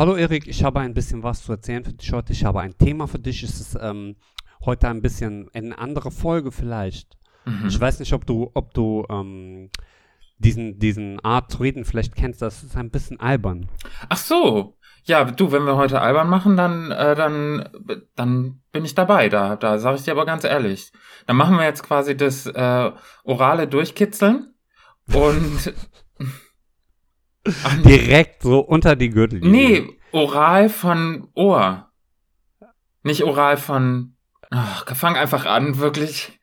Hallo Erik, ich habe ein bisschen was zu erzählen für dich heute. Ich habe ein Thema für dich. Es ist ähm, heute ein bisschen eine andere Folge vielleicht. Mhm. Ich weiß nicht, ob du, ob du ähm, diesen, diesen Art zu reden vielleicht kennst. Das ist ein bisschen albern. Ach so. Ja, du, wenn wir heute albern machen, dann, äh, dann, dann bin ich dabei. Da, da sage ich dir aber ganz ehrlich. Dann machen wir jetzt quasi das äh, orale Durchkitzeln und Ach, Direkt so unter die Gürtellinie. nee, oral von Ohr. Nicht oral von. Ach, fang einfach an, wirklich.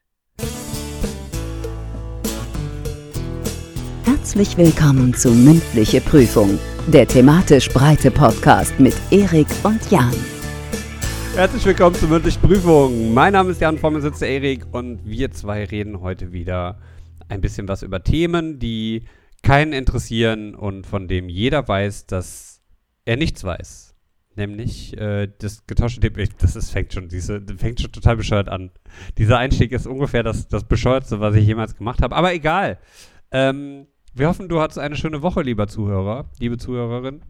Herzlich willkommen zu Mündliche Prüfung, der thematisch breite Podcast mit Erik und Jan. Herzlich willkommen zur mündlichen Prüfung. Mein Name ist Jan, vor mir sitzt der Erik und wir zwei reden heute wieder ein bisschen was über Themen, die keinen interessieren und von dem jeder weiß, dass er nichts weiß. Nämlich äh, das getauschte Thema. Das ist, fängt, schon, diese, fängt schon total bescheuert an. Dieser Einstieg ist ungefähr das, das bescheuertste, was ich jemals gemacht habe. Aber egal. Ähm, wir hoffen, du hattest eine schöne Woche, lieber Zuhörer, liebe Zuhörerin.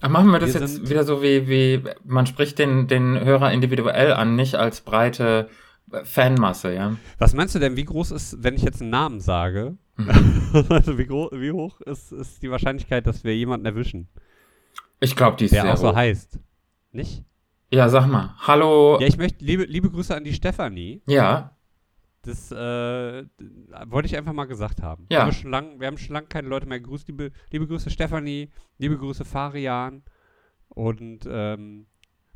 Ach, machen wir das Wir jetzt wieder so wie, wie, man spricht den, den Hörer individuell an, nicht als breite Fanmasse, ja? Was meinst du denn, wie groß ist, wenn ich jetzt einen Namen sage? Mhm. also wie, wie hoch ist, ist die Wahrscheinlichkeit, dass wir jemanden erwischen, Ich glaube, die ist der sehr auch so hoch. heißt? Nicht? Ja, sag mal. Hallo. Ja, ich möchte liebe, liebe Grüße an die Stefanie. Ja, Das äh, wollte ich einfach mal gesagt haben. Ja. Wir haben schon lang, wir haben schon lange keine Leute mehr gegrüßt. Liebe, liebe Grüße Stefanie, liebe Grüße Farian und ähm,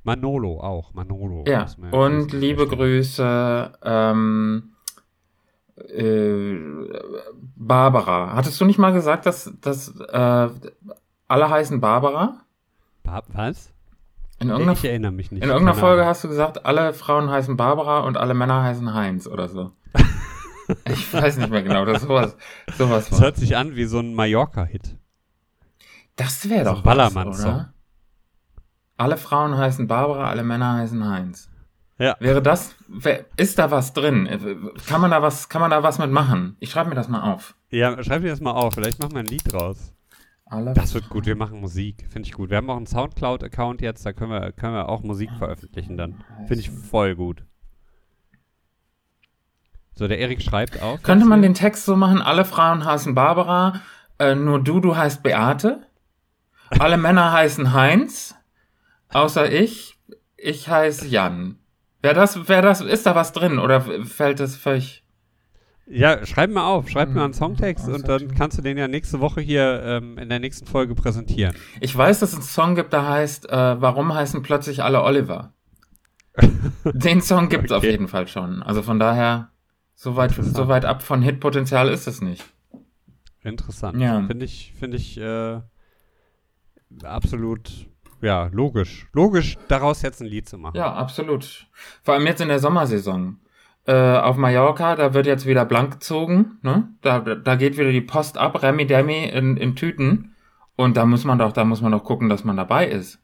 Manolo auch. Manolo. ja. Und liebe Grüße, ähm, äh, Barbara. Hattest du nicht mal gesagt, dass, dass äh, alle heißen Barbara? Ba- Was? In irgendeiner, ich erinnere mich nicht. in irgendeiner Keine Folge Ahnung. hast du gesagt, alle Frauen heißen Barbara und alle Männer heißen Heinz oder so. ich weiß nicht mehr genau, das sowas, sowas Das war. hört sich an wie so ein Mallorca-Hit. Das wäre So doch ein was, oder? Alle Frauen heißen Barbara, alle Männer heißen Heinz. Ja. Wäre das, ist da was drin? Kann man da was, kann man da was mit machen? Ich schreibe mir das mal auf. Ja, schreib dir das mal auf. Vielleicht machen wir ein Lied draus. Alle Das wird gut. Wir machen Musik. Finde ich gut. Wir haben auch einen Soundcloud-Account jetzt. Da können wir, können wir auch Musik veröffentlichen dann. Finde ich voll gut. So, der Erik schreibt auch. Könnte man den Text so machen, alle Frauen heißen Barbara, äh, nur du, du heißt Beate. Alle Männer heißen Heinz, außer ich. Ich heiße Jan. Wäre das, wäre das, ist da was drin oder fällt das völlig? Ja, schreib mal auf. Schreib Hm, mir einen Songtext und dann kannst du den ja nächste Woche hier ähm, in der nächsten Folge präsentieren. Ich weiß, dass es einen Song gibt, der heißt, äh, warum heißen plötzlich alle Oliver? Den Song gibt's auf Okay. jeden Fall schon. Also von daher, so weit, so weit ab von Hitpotenzial ist es nicht. Interessant. Ja. Finde ich, finde ich äh, absolut, ja, logisch. Logisch, daraus jetzt ein Lied zu machen. Ja, absolut. Vor allem jetzt in der Sommersaison. Äh, auf Mallorca, da wird jetzt wieder blank gezogen, ne? Da, da geht wieder die Post ab, Remi Demi in, in Tüten. Und da muss man doch, da muss man doch gucken, dass man dabei ist.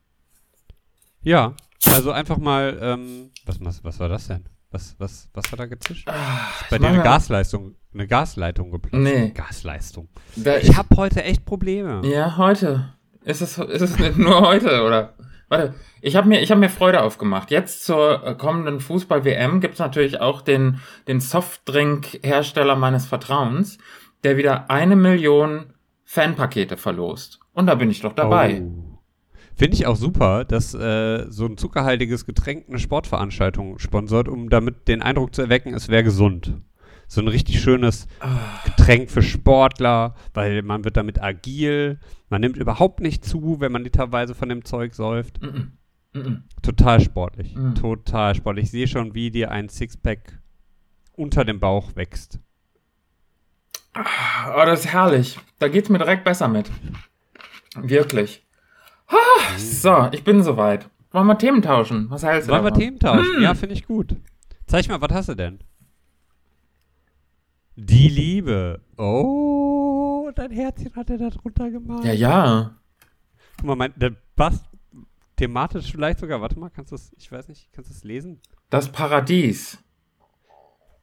Ja, also einfach mal, ähm, was, was, was war das denn? Was, was, was hat da gezischt? Bei dir eine Gasleistung, eine Gasleitung geplatzt. Nee. Gasleistung. Da Ich habe heute echt Probleme. Ja, heute. Ist es, ist es nicht nur heute, oder? Warte, ich habe mir, hab mir Freude aufgemacht. Jetzt zur äh, kommenden Fußball-WM gibt's natürlich auch den, den Softdrink-Hersteller meines Vertrauens, der wieder eine Million Fanpakete verlost. Und da bin ich doch dabei. Oh. Finde ich auch super, dass äh, so ein zuckerhaltiges Getränk eine Sportveranstaltung sponsort, um damit den Eindruck zu erwecken, es wäre gesund. So ein richtig schönes Getränk für Sportler, weil man wird damit agil, man nimmt überhaupt nicht zu, wenn man literweise von dem Zeug säuft. Mhm. Mhm. Total sportlich. Mhm. Total sportlich. Ich sehe schon, wie dir ein Sixpack unter dem Bauch wächst. Oh, das ist herrlich. Da geht's mir direkt besser mit. Wirklich. Ah, so, ich bin soweit. Wollen wir Themen tauschen? Was hältst du Wollen wir davon? Themen tauschen? Ja, finde ich gut. Zeig mal, was hast du denn? Die Liebe. Oh, dein Herzchen hat er da drunter gemalt. Ja, ja. Guck mal, mein, der passt thematisch vielleicht sogar. Warte mal, kannst du es, ich weiß nicht, kannst du es lesen? Das Paradies.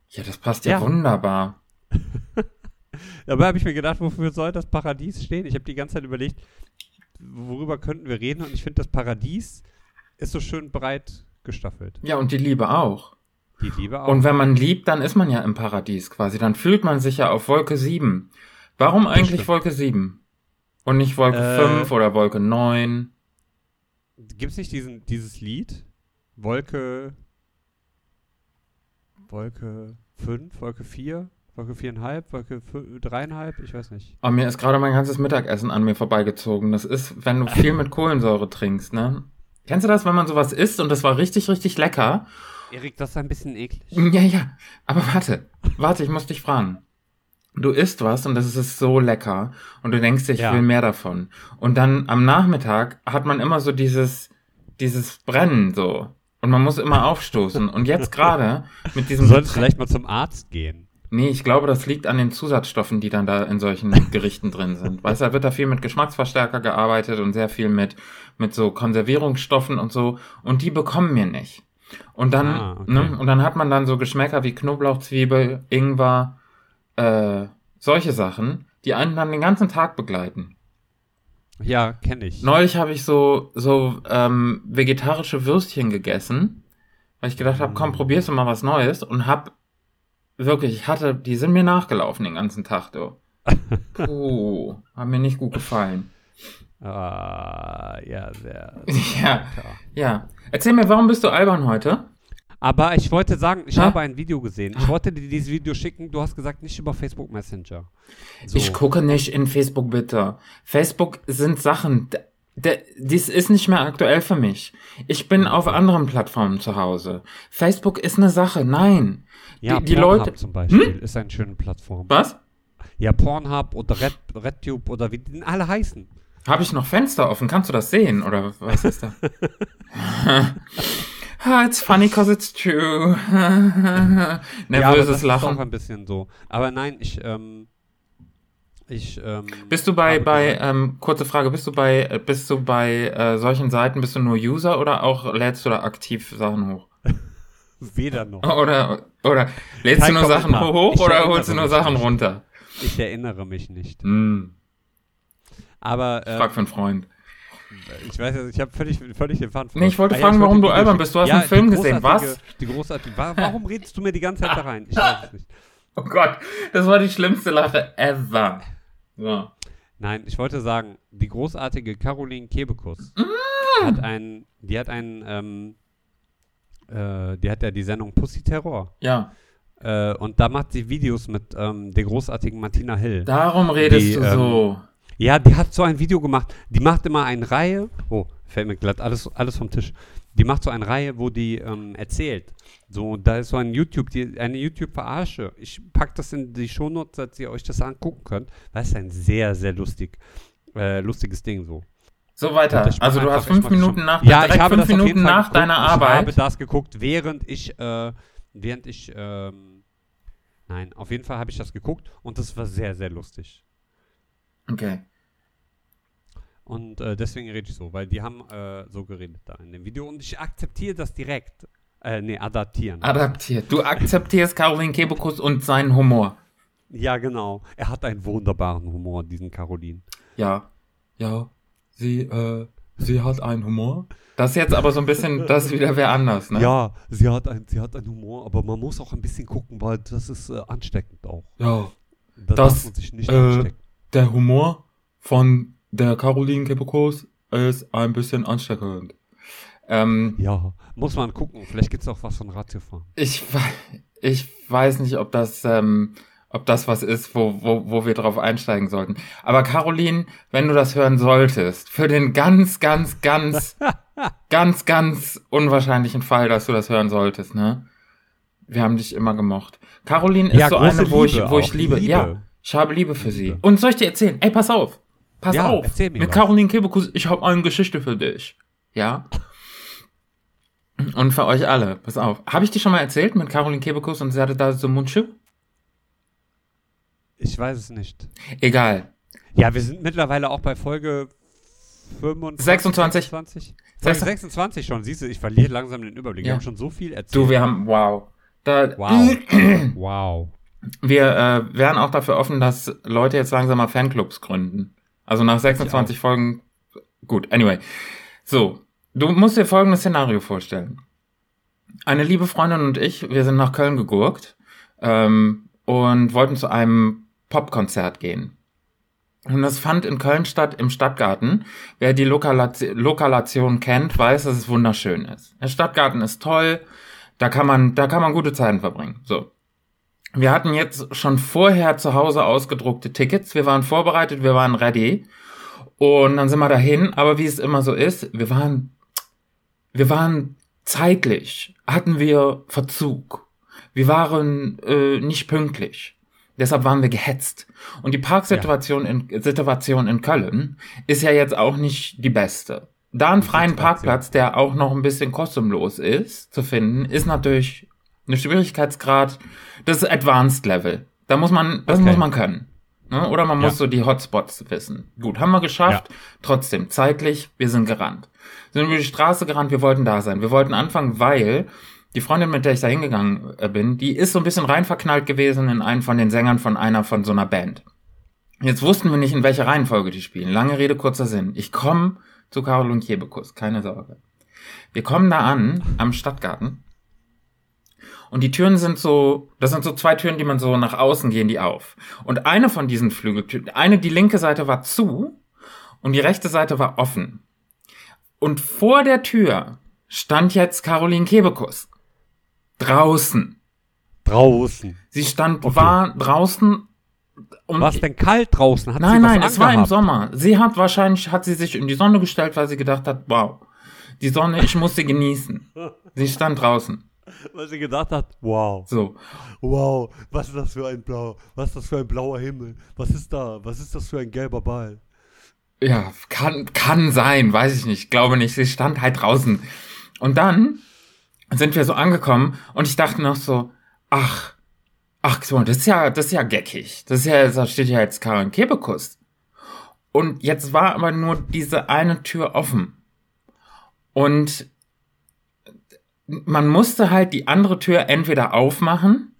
Ja, das passt ja, Ja. wunderbar. Dabei habe ich mir gedacht, wofür soll das Paradies stehen? Ich habe die ganze Zeit überlegt, worüber könnten wir reden? Und ich finde, das Paradies ist so schön breit gestaffelt. Ja, und die Liebe auch. Die Liebe auch. Und wenn man liebt, dann ist man ja im Paradies quasi. Dann fühlt man sich ja auf Wolke 7. Warum eigentlich. Wolke 7? Und nicht Wolke Äh, 5 oder Wolke 9? Gibt es nicht diesen, dieses Lied? Wolke. Wolke 5, Wolke 4, Wolke 4,5, Wolke 3,5, ich weiß nicht. Oh, mir ist gerade mein ganzes Mittagessen an mir vorbeigezogen. Das ist, wenn du viel mit Kohlensäure trinkst, ne? Kennst du das, wenn man sowas isst und das war richtig, richtig lecker? Erik, das ist ein bisschen eklig. Ja, ja. Aber warte, warte, ich muss dich fragen. Du isst was und das ist so lecker und du denkst dir, ich Ja. will mehr davon. Und dann am Nachmittag hat man immer so dieses, dieses Brennen so. Und man muss immer aufstoßen. Und jetzt gerade mit Du diesem solltest Getränk- vielleicht mal zum Arzt gehen. Nee, ich glaube, das liegt an den Zusatzstoffen, die dann da in solchen Gerichten drin sind. Weißt du, da wird da viel mit Geschmacksverstärker gearbeitet und sehr viel mit, mit so Konservierungsstoffen und so. Und die bekommen wir nicht. Und dann, Ah, okay. ne, und dann hat man dann so Geschmäcker wie Knoblauch, Zwiebel, Ingwer, äh, solche Sachen, die einen dann den ganzen Tag begleiten. Ja, kenne ich. Neulich habe ich so, so ähm, vegetarische Würstchen gegessen, weil ich gedacht habe, komm, probierst du mal was Neues und hab wirklich, ich hatte, die sind mir nachgelaufen den ganzen Tag, du. Puh, haben mir nicht gut gefallen. Ah, ja, sehr. Ja, ja. Erzähl mir, warum bist du albern heute? Aber ich wollte sagen, ich Hä? habe ein Video gesehen. Ich wollte dir dieses Video schicken. Du hast gesagt, nicht über Facebook Messenger. So. Ich gucke nicht in Facebook bitte. Facebook sind Sachen, dies ist nicht mehr aktuell für mich. Ich bin auf anderen Plattformen zu Hause. Facebook ist eine Sache, nein. ja, die, die Pornhub Leute. zum Beispiel ist eine schöne Plattform. Was? Ja, Pornhub oder Red, RedTube oder wie die alle heißen. Habe ich noch Fenster offen? Kannst du das sehen? Oder was ist da? ah, it's funny cause it's true. ja, aber das Nervöses ist auch Lachen. ein bisschen so. Aber nein, ich, ähm, ich, ähm, Bist du bei, bei ähm, kurze Frage, bist du bei, äh, bist du bei äh, solchen Seiten, bist du nur User oder auch lädst du da aktiv Sachen hoch? weder noch. Oder, oder lädst Kein du nur Sachen hoch Ich oder holst du nur Sachen nicht. runter? Ich erinnere mich nicht. Hm, Aber äh, frag für einen Freund. ich weiß jetzt, ich habe völlig, völlig den Faden Nee, ich wollte Ah, ja, fragen, ich warum wollte du albern bist. Du hast schicken. einen Film gesehen. Was? Die großartige. wa- Warum redest du mir die ganze Zeit da rein? Ich weiß es nicht. Oh Gott, das war die schlimmste Lache ever. So. Nein, ich wollte sagen, die großartige Caroline Kebekus Mm. hat einen, die hat einen, ähm, äh, die hat ja die Sendung Pussy Terror. Ja, Äh, und da macht sie Videos mit ähm, der großartigen Martina Hill. darum redest Die, du ähm, so. Ja, die hat so ein Video gemacht. Die macht immer eine Reihe. Oh, fällt mir glatt alles, alles vom Tisch. Die macht so eine Reihe, wo die ähm, erzählt. So, da ist so ein YouTube, die, eine YouTube-Verarsche. Ich pack das in die Shownotes, dass ihr euch das angucken könnt. Das ist ein sehr, sehr lustig, äh, lustiges Ding so. So weiter. Also du hast ich fünf Minuten nach, Ja, ich habe fünf Minuten nach geguckt. deiner Ich habe Arbeit. das geguckt, während ich, äh, während ich, ähm, nein, auf jeden Fall habe ich das geguckt und das war sehr, sehr lustig. Okay. Und äh, deswegen rede ich so, weil die haben äh, so geredet da in dem Video und ich akzeptiere das direkt. Äh, nee, adaptieren. Adaptiert. Du akzeptierst Caroline Kebekus und seinen Humor. ja, genau. Er hat einen wunderbaren Humor, diesen Caroline. Ja. Ja. Sie, äh, sie hat einen Humor. Das ist jetzt aber so ein bisschen, das ist wieder wer anders, ne? Ja, sie hat, ein, sie hat einen Humor, aber man muss auch ein bisschen gucken, weil das ist äh, ansteckend auch. Ja. Da Das, nicht äh, anstecken. Der Humor von der Caroline Kebekus ist ein bisschen ansteckend. Ähm, Ja, muss man gucken. Vielleicht gibt es auch was von Ratiofarm. ich, ich weiß nicht, ob das, ähm, ob das was ist, wo, wo, wo wir drauf einsteigen sollten. Aber Caroline, wenn du das hören solltest, für den ganz, ganz, ganz, ganz, ganz unwahrscheinlichen Fall, dass du das hören solltest, ne? Wir haben dich immer gemocht. Caroline ist Ja, so eine, wo ich, Liebe wo ich liebe. Liebe. Ja, ich habe Liebe für sie. Liebe. Und soll ich dir erzählen? Ey, pass auf. Pass Ja, auf. erzähl mir Mit was. Caroline Kebekus, ich habe eine Geschichte für dich. Ja? Und für euch alle. Pass auf. Habe ich dir schon mal erzählt mit Caroline Kebekus und sie hatte da so Mundschuh? Ich weiß es nicht. Egal. Ja, wir sind mittlerweile auch bei Folge 25, 26. 26? Folge 26 schon, siehst du, ich verliere langsam den Überblick. Wir Ja. haben schon so viel erzählt. Du, wir haben, wow. Da, Wow. wow. Wir äh, wären auch dafür offen, dass Leute jetzt langsam mal Fanclubs gründen. Also nach 26 Folgen gut, anyway. So, du musst dir folgendes Szenario vorstellen. Eine liebe Freundin und ich, wir sind nach Köln gegurkt ähm, und wollten zu einem Popkonzert gehen. Und das fand in Köln statt im Stadtgarten. Wer die Lokalation, Lokalation kennt, weiß, dass es wunderschön ist. Der Stadtgarten ist toll, da kann man, da kann man gute Zeiten verbringen. So. Wir hatten jetzt schon vorher zu Hause ausgedruckte Tickets. Wir waren vorbereitet, wir waren ready. Und dann sind wir dahin. Aber wie es immer so ist, wir waren, wir waren zeitlich, hatten wir Verzug. Wir waren äh, nicht pünktlich. Deshalb waren wir gehetzt. Und die Parksituation ja. in, Situation in Köln ist ja jetzt auch nicht die beste. Da einen freien Parkplatz, der auch noch ein bisschen kostenlos ist, zu finden, ist natürlich eine Schwierigkeitsgrad, das ist Advanced Level. Da muss man, das okay. muss man können. Ne? Oder man muss ja. so die Hotspots wissen. Gut, haben wir geschafft. Ja. Trotzdem, zeitlich, wir sind gerannt. Sind über die Straße gerannt, wir wollten da sein. Wir wollten anfangen, weil die Freundin, mit der ich da hingegangen äh, bin, die ist so ein bisschen rein verknallt gewesen in einen von den Sängern von einer von so einer Band. Jetzt wussten wir nicht, in welcher Reihenfolge die spielen. Lange Rede, kurzer Sinn. Ich komme zu Karol und Jebekus, keine Sorge. Wir kommen da an, am Stadtgarten. Und die Türen sind so, das sind so zwei Türen, die man so nach außen gehen, die auf. Und eine von diesen Flügeltüren, eine, die linke Seite war zu und die rechte Seite war offen. Und vor der Tür stand jetzt Caroline Kebekus. Draußen. Draußen. Sie stand, okay. war draußen. War es denn kalt draußen? Hat nein, nein, es war im Sommer. Sie hat wahrscheinlich, hat sie sich in die Sonne gestellt, weil sie gedacht hat, wow, die Sonne, ich muss sie genießen. sie stand draußen. Weil sie gedacht hat, wow. So. Wow, was ist das für ein blau, was ist das für ein blauer Himmel? Was ist da? Was ist das für ein gelber Ball? Ja, kann, kann sein, weiß ich nicht, glaube nicht. Sie stand halt draußen. Und dann sind wir so angekommen und ich dachte noch so, ach, ach so, das ist ja, das ist ja geckig. Das ist ja, da steht ja jetzt Karin Kebekus. Und jetzt war aber nur diese eine Tür offen. Und man musste halt die andere Tür entweder aufmachen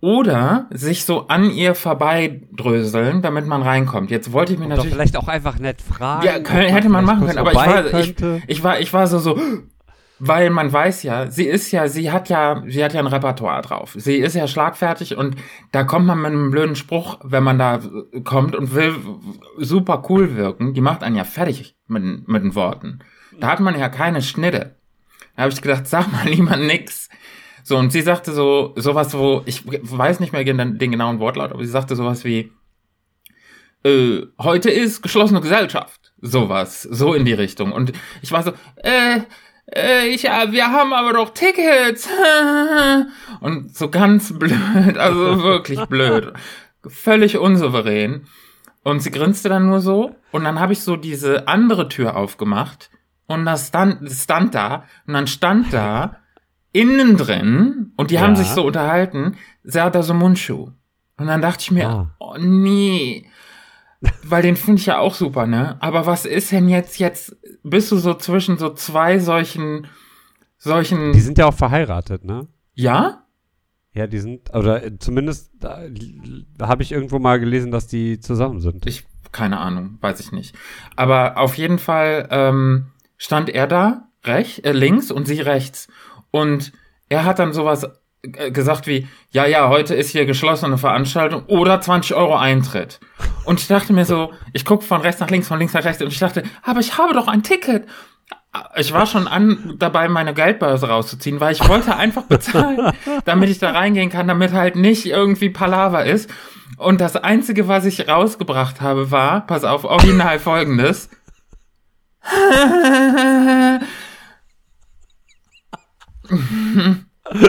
oder sich so an ihr vorbeidröseln, damit man reinkommt. Jetzt wollte ich mir natürlich. Doch vielleicht auch einfach nett fragen. Ja, können, hätte man machen können, aber ich war, ich, ich, war, ich war so, so, weil man weiß ja, sie ist ja, sie hat ja, sie hat ja ein Repertoire drauf. Sie ist ja schlagfertig und da kommt man mit einem blöden Spruch, wenn man da kommt und will super cool wirken, die macht einen ja fertig mit, mit den Worten. Da hat man ja keine Schnitte. Da habe ich gedacht, sag mal lieber nix. So, und sie sagte so, sowas, wo, ich weiß nicht mehr den, den genauen Wortlaut, aber sie sagte sowas wie, äh, heute ist geschlossene Gesellschaft. Sowas, so in die Richtung. Und ich war so, äh, äh, ich, wir haben aber doch Tickets. Und so ganz blöd, also wirklich blöd. Völlig unsouverän. Und sie grinste dann nur so. Und dann habe ich so diese andere Tür aufgemacht. Und das stand, stand da. Und dann stand da, innen drin, und die ja. haben sich so unterhalten, Serda so Mundschuh. Und dann dachte ich mir, ah. oh nee. Weil den finde ich ja auch super, ne? Aber was ist denn jetzt, jetzt bist du so zwischen so zwei solchen, solchen. Die sind ja auch verheiratet, ne? Ja? Ja, die sind, oder zumindest da, da habe ich irgendwo mal gelesen, dass die zusammen sind. Ich, keine Ahnung, weiß ich nicht. Aber auf jeden Fall ähm, stand er da rechts, äh, links und sie rechts. Und er hat dann sowas äh, gesagt wie, ja, ja, heute ist hier geschlossene Veranstaltung oder 20 Euro Eintritt. Und ich dachte mir so, ich gucke von rechts nach links, von links nach rechts und ich dachte, aber ich habe doch ein Ticket. Ich war schon an, dabei, meine Geldbörse rauszuziehen, weil ich wollte einfach bezahlen, damit ich da reingehen kann, damit halt nicht irgendwie Palaver ist. Und das Einzige, was ich rausgebracht habe, war, pass auf, original folgendes.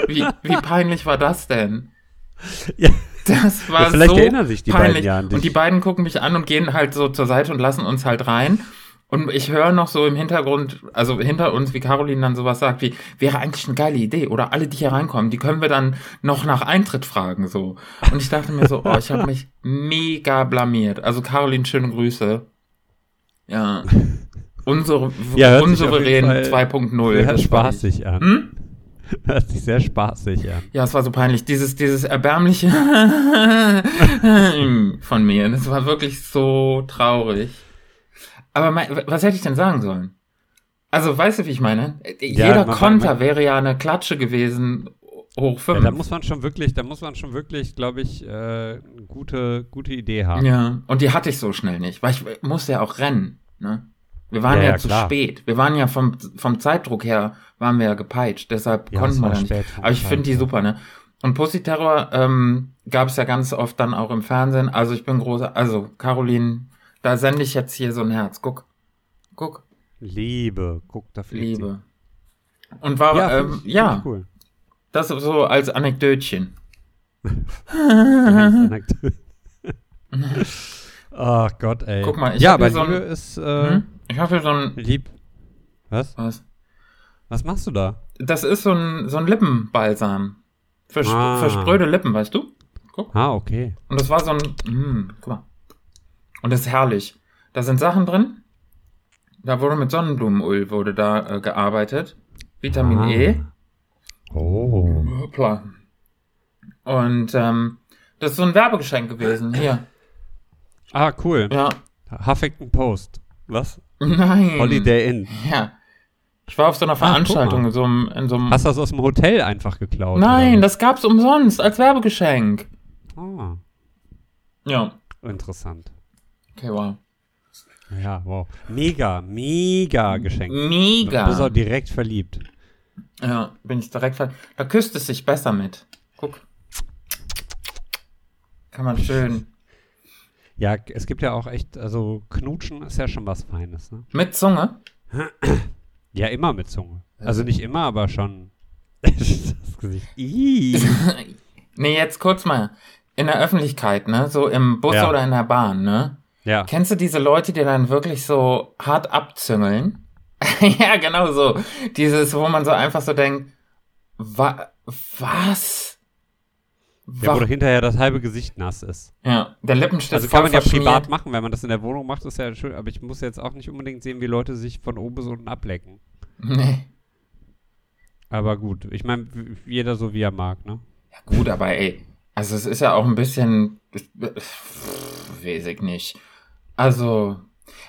Wie, wie peinlich war das denn? Ja. Das war ja, vielleicht so erinnern sich die peinlich. beiden ja an dich. Und die beiden gucken mich an und gehen halt so zur Seite und lassen uns halt rein. Und ich höre noch so im Hintergrund, also hinter uns, wie Caroline dann sowas sagt, wie, wäre eigentlich eine geile Idee. Oder alle, die hier reinkommen, die können wir dann noch nach Eintritt fragen, so. Und ich dachte mir so, oh, ich habe mich mega blamiert. Also Caroline, schöne Grüße. Ja. Unsere, ja, unsouverän 2.0. Sehr spaßig an. Hm? Hört sich sehr spaßig an. Ja, es war so peinlich. Dieses, dieses erbärmliche von mir. Das war wirklich so traurig. Aber mein, was hätte ich denn sagen sollen? Also, weißt du, wie ich meine? Ja, Jeder man- Konter man- wäre ja eine Klatsche gewesen, hoch Ja, fünf. da muss man schon wirklich, da muss man schon wirklich, glaube ich, äh, eine gute, gute Idee haben. Ja, und die hatte ich so schnell nicht, weil ich musste ja auch rennen. Ne? Wir waren Ja, ja, ja, zu spät. Wir waren ja vom, vom Zeitdruck her, waren wir ja gepeitscht. Deshalb Ja, konnten wir nicht. Aber ich finde die super, ne? Und Pussy Terror ähm, gab es ja ganz oft dann auch im Fernsehen. Also ich bin großer, also Caroline, da sende ich jetzt hier so ein Herz. Guck, guck, Liebe, guck, da fliegt Liebe. Und war, Sie. Ja, ähm, ich, ja cool. das so als Anekdötchen. Ach Gott, ey. Guck mal, ich ja, aber so Liebe ist äh, Hm? Ich habe hier so ein, lieb. Was? was? Was machst du da? Das ist so ein, so ein Lippenbalsam. Für, Ah. für spröde Lippen, weißt du? Guck. Ah, okay. Und das war so ein. Mm, guck mal. Und das ist herrlich. Da sind Sachen drin. Da wurde mit Sonnenblumenöl wurde da äh, gearbeitet. Vitamin Ah. E. Oh. Hoppla. Und ähm, das ist so ein Werbegeschenk gewesen. Hier. Ah, cool. Ja. Huffington Post. Was? Nein. Holiday Inn. Ja. Ich war auf so einer Ah, Veranstaltung mal. in so einem. In so einem Hast du das aus dem Hotel einfach geklaut? Nein, das gab's umsonst als Werbegeschenk. was? Ja. Ah, interessant. Okay, wow. Ja, wow. Mega, mega Geschenk. Mega. Du bist auch direkt verliebt. Ja, bin ich direkt ver Da küsst es sich besser mit. Guck. Kann man schön. Ja, es gibt ja auch echt, also Knutschen ist ja schon was Feines, ne? Mit Zunge? Ja, immer mit Zunge. Also nicht immer, aber schon. das Gesicht. Nee, jetzt kurz mal. In der Öffentlichkeit, ne? So im Bus Ja. oder in der Bahn, ne? Ja. Kennst du diese Leute, die dann wirklich so hart abzüngeln? ja, genau so. Dieses, wo man so einfach so denkt, wa was? Ja, wo doch hinterher das halbe Gesicht nass ist. ja, der Lippenstift Also kann man ja privat machen, wenn man das in der Wohnung macht, ist ja schön, aber ich muss jetzt auch nicht unbedingt sehen, wie Leute sich von oben bis unten ablecken. Nee. Aber gut, ich meine, jeder so wie er mag, ne? Ja, gut, aber ey, also es ist ja auch ein bisschen, weiß ich nicht. Also,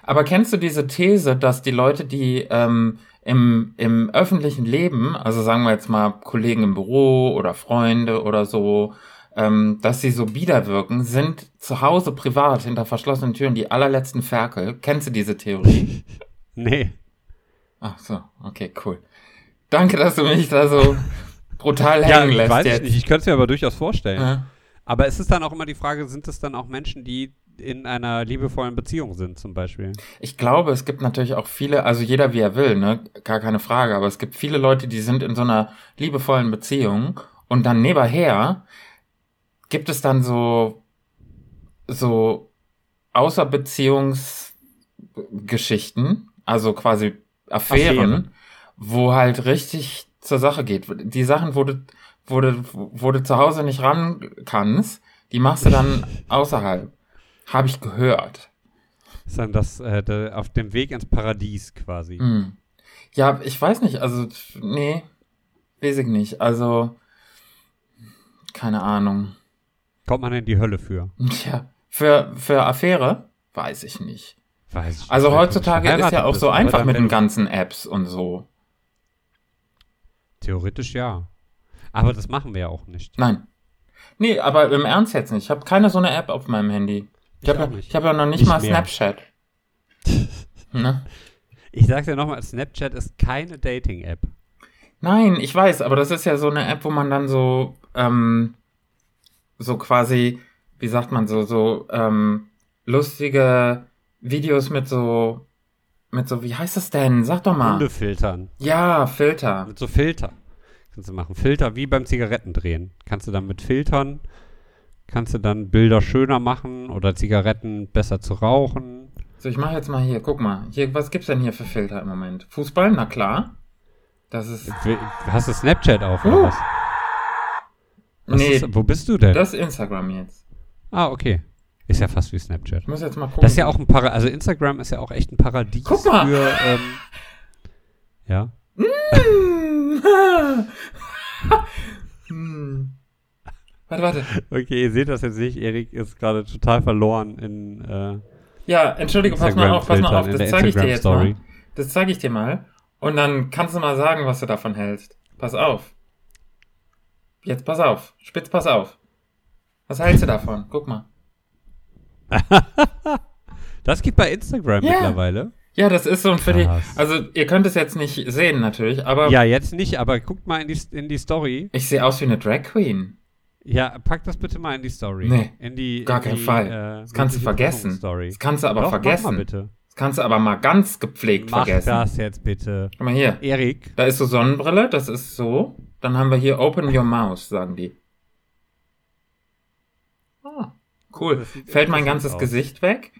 aber kennst du diese These, dass die Leute, die ähm, im, im öffentlichen Leben, also sagen wir jetzt mal Kollegen im Büro oder Freunde oder so, ähm, dass sie so bieder wirken, sind zu Hause privat hinter verschlossenen Türen die allerletzten Ferkel. Kennst du diese Theorie? Nee. Ach so, okay, cool. Danke, dass du mich da so brutal hängen lässt weiß jetzt. ich nicht. Ich könnte es mir aber durchaus vorstellen. Ja. Aber ist es dann auch immer die Frage, sind es dann auch Menschen, die in einer liebevollen Beziehung sind, zum Beispiel? Ich glaube, es gibt natürlich auch viele, also jeder wie er will, ne, gar keine Frage, aber es gibt viele Leute, die sind in so einer liebevollen Beziehung und dann nebenher gibt es dann so, so Außerbeziehungsgeschichten, also quasi Affären, Affären. wo halt richtig zur Sache geht. Die Sachen, wo du, wo du, wo du zu Hause nicht ran kannst, die machst du dann außerhalb. Habe ich gehört. Ist dann das äh, de, auf dem Weg ins Paradies quasi. Hm. Ja, ich weiß nicht, also, nee, weiß ich nicht. Also, keine Ahnung. Kommt man in die Hölle für? Tja, für, für Affäre? Weiß ich nicht. Weiß ich nicht. Also heutzutage ist ja auch so einfach mit den ganzen Apps und so. Theoretisch ja. Aber das machen wir ja auch nicht. Nein. Nee, aber im Ernst jetzt nicht. Ich habe keine so eine App auf meinem Handy. Ich Ich habe ja, hab ja noch nicht, Nicht mal mehr. Snapchat. ne? Ich sag's ja nochmal, Snapchat ist keine Dating-App. Nein, ich weiß, aber das ist ja so eine App, wo man dann so, ähm, so quasi, wie sagt man, so, so, ähm, lustige Videos mit so, mit so, wie heißt das denn? Sag doch mal. Hunde filtern. Ja, Filter. Mit so Filter. Kannst du machen. Filter wie beim Zigarettendrehen. Kannst du dann mit Filtern, kannst du dann Bilder schöner machen oder Zigaretten besser zu rauchen. So, ich mache jetzt mal hier, guck mal. Hier, was gibt's denn hier für Filter im Moment? Fußball? Na klar. Das ist, Hast du Snapchat auf oder Uh. was? Was nee, ist, wo bist du denn? das ist Instagram jetzt. ah, okay. Ist ja fast wie Snapchat. Ich muss jetzt mal gucken. Das ist ja auch ein Paradies, also Instagram ist ja auch echt ein Paradies Guck mal. für, ähm, ja. hm. Warte, warte. Okay, ihr seht das jetzt nicht. Erik ist gerade total verloren in, äh, Ja, entschuldige, pass mal auf, pass mal auf, das zeige ich dir jetzt mal. Das zeige ich dir mal. Und dann kannst du mal sagen, was du davon hältst. Pass auf. Jetzt pass auf. Spitz, pass auf. Was hältst du davon? Guck mal. Das geht bei Instagram Ja. mittlerweile. Ja, das ist so ein für die. Also, ihr könnt es jetzt nicht sehen, natürlich, aber Ja, jetzt nicht, aber guckt mal in die, in die Story. ich sehe aus wie eine Drag Queen. Ja, pack das bitte mal in die Story. Nee, in die, Gar in keinen die, Fall. Äh, Das kannst du vergessen. Das kannst du aber Doch, vergessen. Mach mal bitte. Das kannst du aber mal ganz gepflegt Mach vergessen. das jetzt bitte. Guck mal hier. Erik, Da ist so Sonnenbrille, das ist so. Dann haben wir hier Open Your Mouth, sagen die. Ah, cool. Fällt mein ganzes aus. Gesicht weg?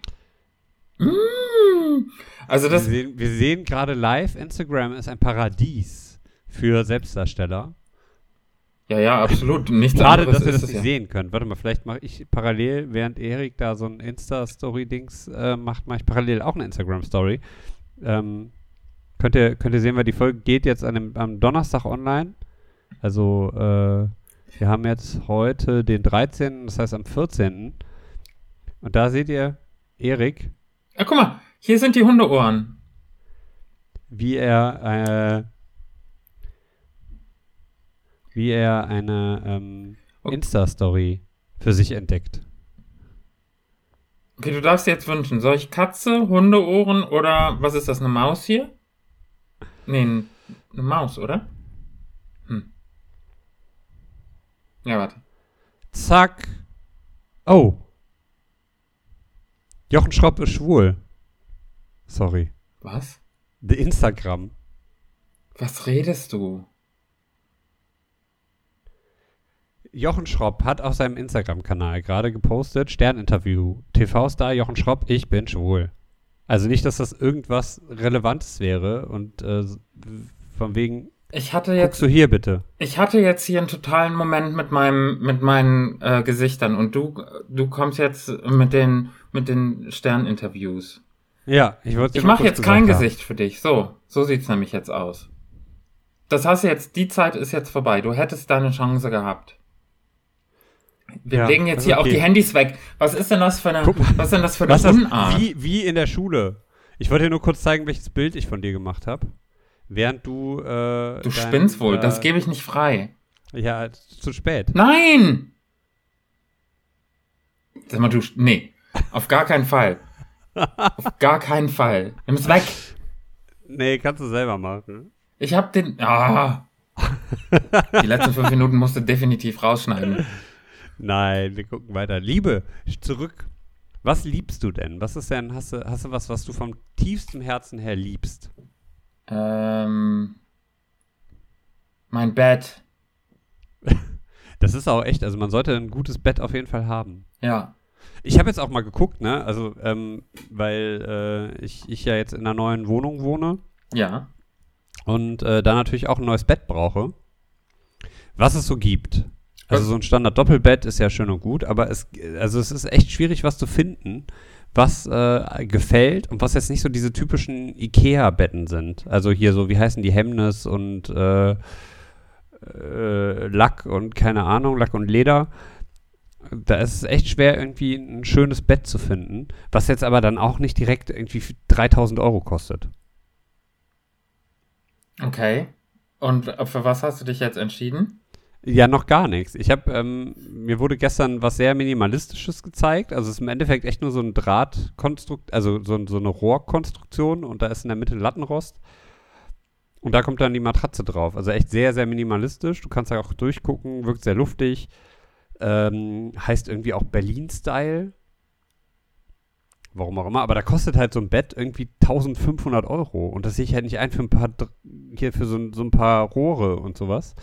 Mm. Also wir das, sehen, wir sehen gerade live, Instagram ist ein Paradies für Selbstdarsteller. Ja, ja, absolut. Nichts Schade, anderes dass ihr ist das nicht ja. sehen könnt. Warte mal, vielleicht mache ich parallel, während Erik da so ein Insta-Story-Dings äh, macht, mache ich parallel auch eine Instagram-Story. Ähm, könnt, ihr, könnt ihr sehen, weil die Folge geht jetzt an dem, am Donnerstag online. Also, äh, wir haben jetzt heute den 13., das heißt am 14. Und da seht ihr Erik, Ah, guck mal, hier sind die Hundeohren. wie er, äh, wie er eine ähm, Okay. Insta-Story für sich entdeckt. Okay, du darfst jetzt wünschen. Soll ich Katze, Hundeohren oder was ist das, eine Maus hier? Nee, eine Maus, oder? Hm. Ja, warte. Zack. Oh. Jochen Schropp ist schwul. Sorry. Was? The Instagram. Was redest du? Jochen Schropp hat auf seinem Instagram-Kanal gerade gepostet, Sterninterview, TV-Star Jochen Schropp, ich bin schwul. Also nicht, dass das irgendwas Relevantes wäre und äh, von wegen, Ich hatte guckst jetzt, du hier bitte. ich hatte jetzt hier einen totalen Moment mit meinem, mit meinen äh, Gesichtern und du, du kommst jetzt mit den, mit den Sterninterviews. Ja, ich wollte Ich mache jetzt kein Gesicht für dich. So, so sieht's nämlich jetzt aus. Das hast du jetzt, die Zeit ist jetzt vorbei. Du hättest deine Chance gehabt. Wir Ja, legen jetzt hier auch okay. die Handys weg. Was ist denn das für eine, Guck was ist denn das für eine Unart? Wie, wie in der Schule. Ich wollte dir nur kurz zeigen, welches Bild ich von dir gemacht habe. Während du. Äh, du dein, spinnst wohl, äh, das gebe ich nicht frei. Ja, zu spät. Nein! Sag mal, du, nee, auf gar keinen Fall. auf gar keinen Fall. Nimm es weg. Nee, kannst du selber machen. Ich hab den, ah. Die letzten fünf Minuten musst du definitiv rausschneiden. Nein, wir gucken weiter. Liebe, zurück. Was liebst du denn? Was ist denn, hast du, hast du was, was du vom tiefstem Herzen her liebst? Ähm, mein Bett. Das ist auch echt, also man sollte ein gutes Bett auf jeden Fall haben. Ja. Ich habe jetzt auch mal geguckt, ne? Also, ähm, weil äh, ich, ich ja jetzt in einer neuen Wohnung wohne Ja. und äh, da natürlich auch ein neues Bett brauche. Was es so gibt. Also so ein Standard-Doppelbett ist ja schön und gut, aber es, also es ist echt schwierig, was zu finden, was äh, gefällt und was jetzt nicht so diese typischen Ikea-Betten sind. Also hier so, wie heißen die Hemnes und äh, äh, Lack und keine Ahnung, Lack und Leder. Da ist es echt schwer, irgendwie ein schönes Bett zu finden, was jetzt aber dann auch nicht direkt irgendwie 3000 Euro kostet. Okay. Und für was hast du dich jetzt entschieden? Ja, noch gar nichts. Ich habe, ähm, mir wurde gestern was sehr Minimalistisches gezeigt. Also es ist im Endeffekt echt nur so ein Drahtkonstrukt, also so, so eine Rohrkonstruktion und da ist in der Mitte Lattenrost. Und da kommt dann die Matratze drauf. Also echt sehr, sehr minimalistisch. Du kannst da auch durchgucken, wirkt sehr luftig. Ähm, heißt irgendwie auch Berlin-Style. Warum auch immer. Aber da kostet halt so ein Bett irgendwie 1500 Euro. Und das sehe ich halt nicht ein für ein paar, hier für so, ein- so ein paar Rohre und sowas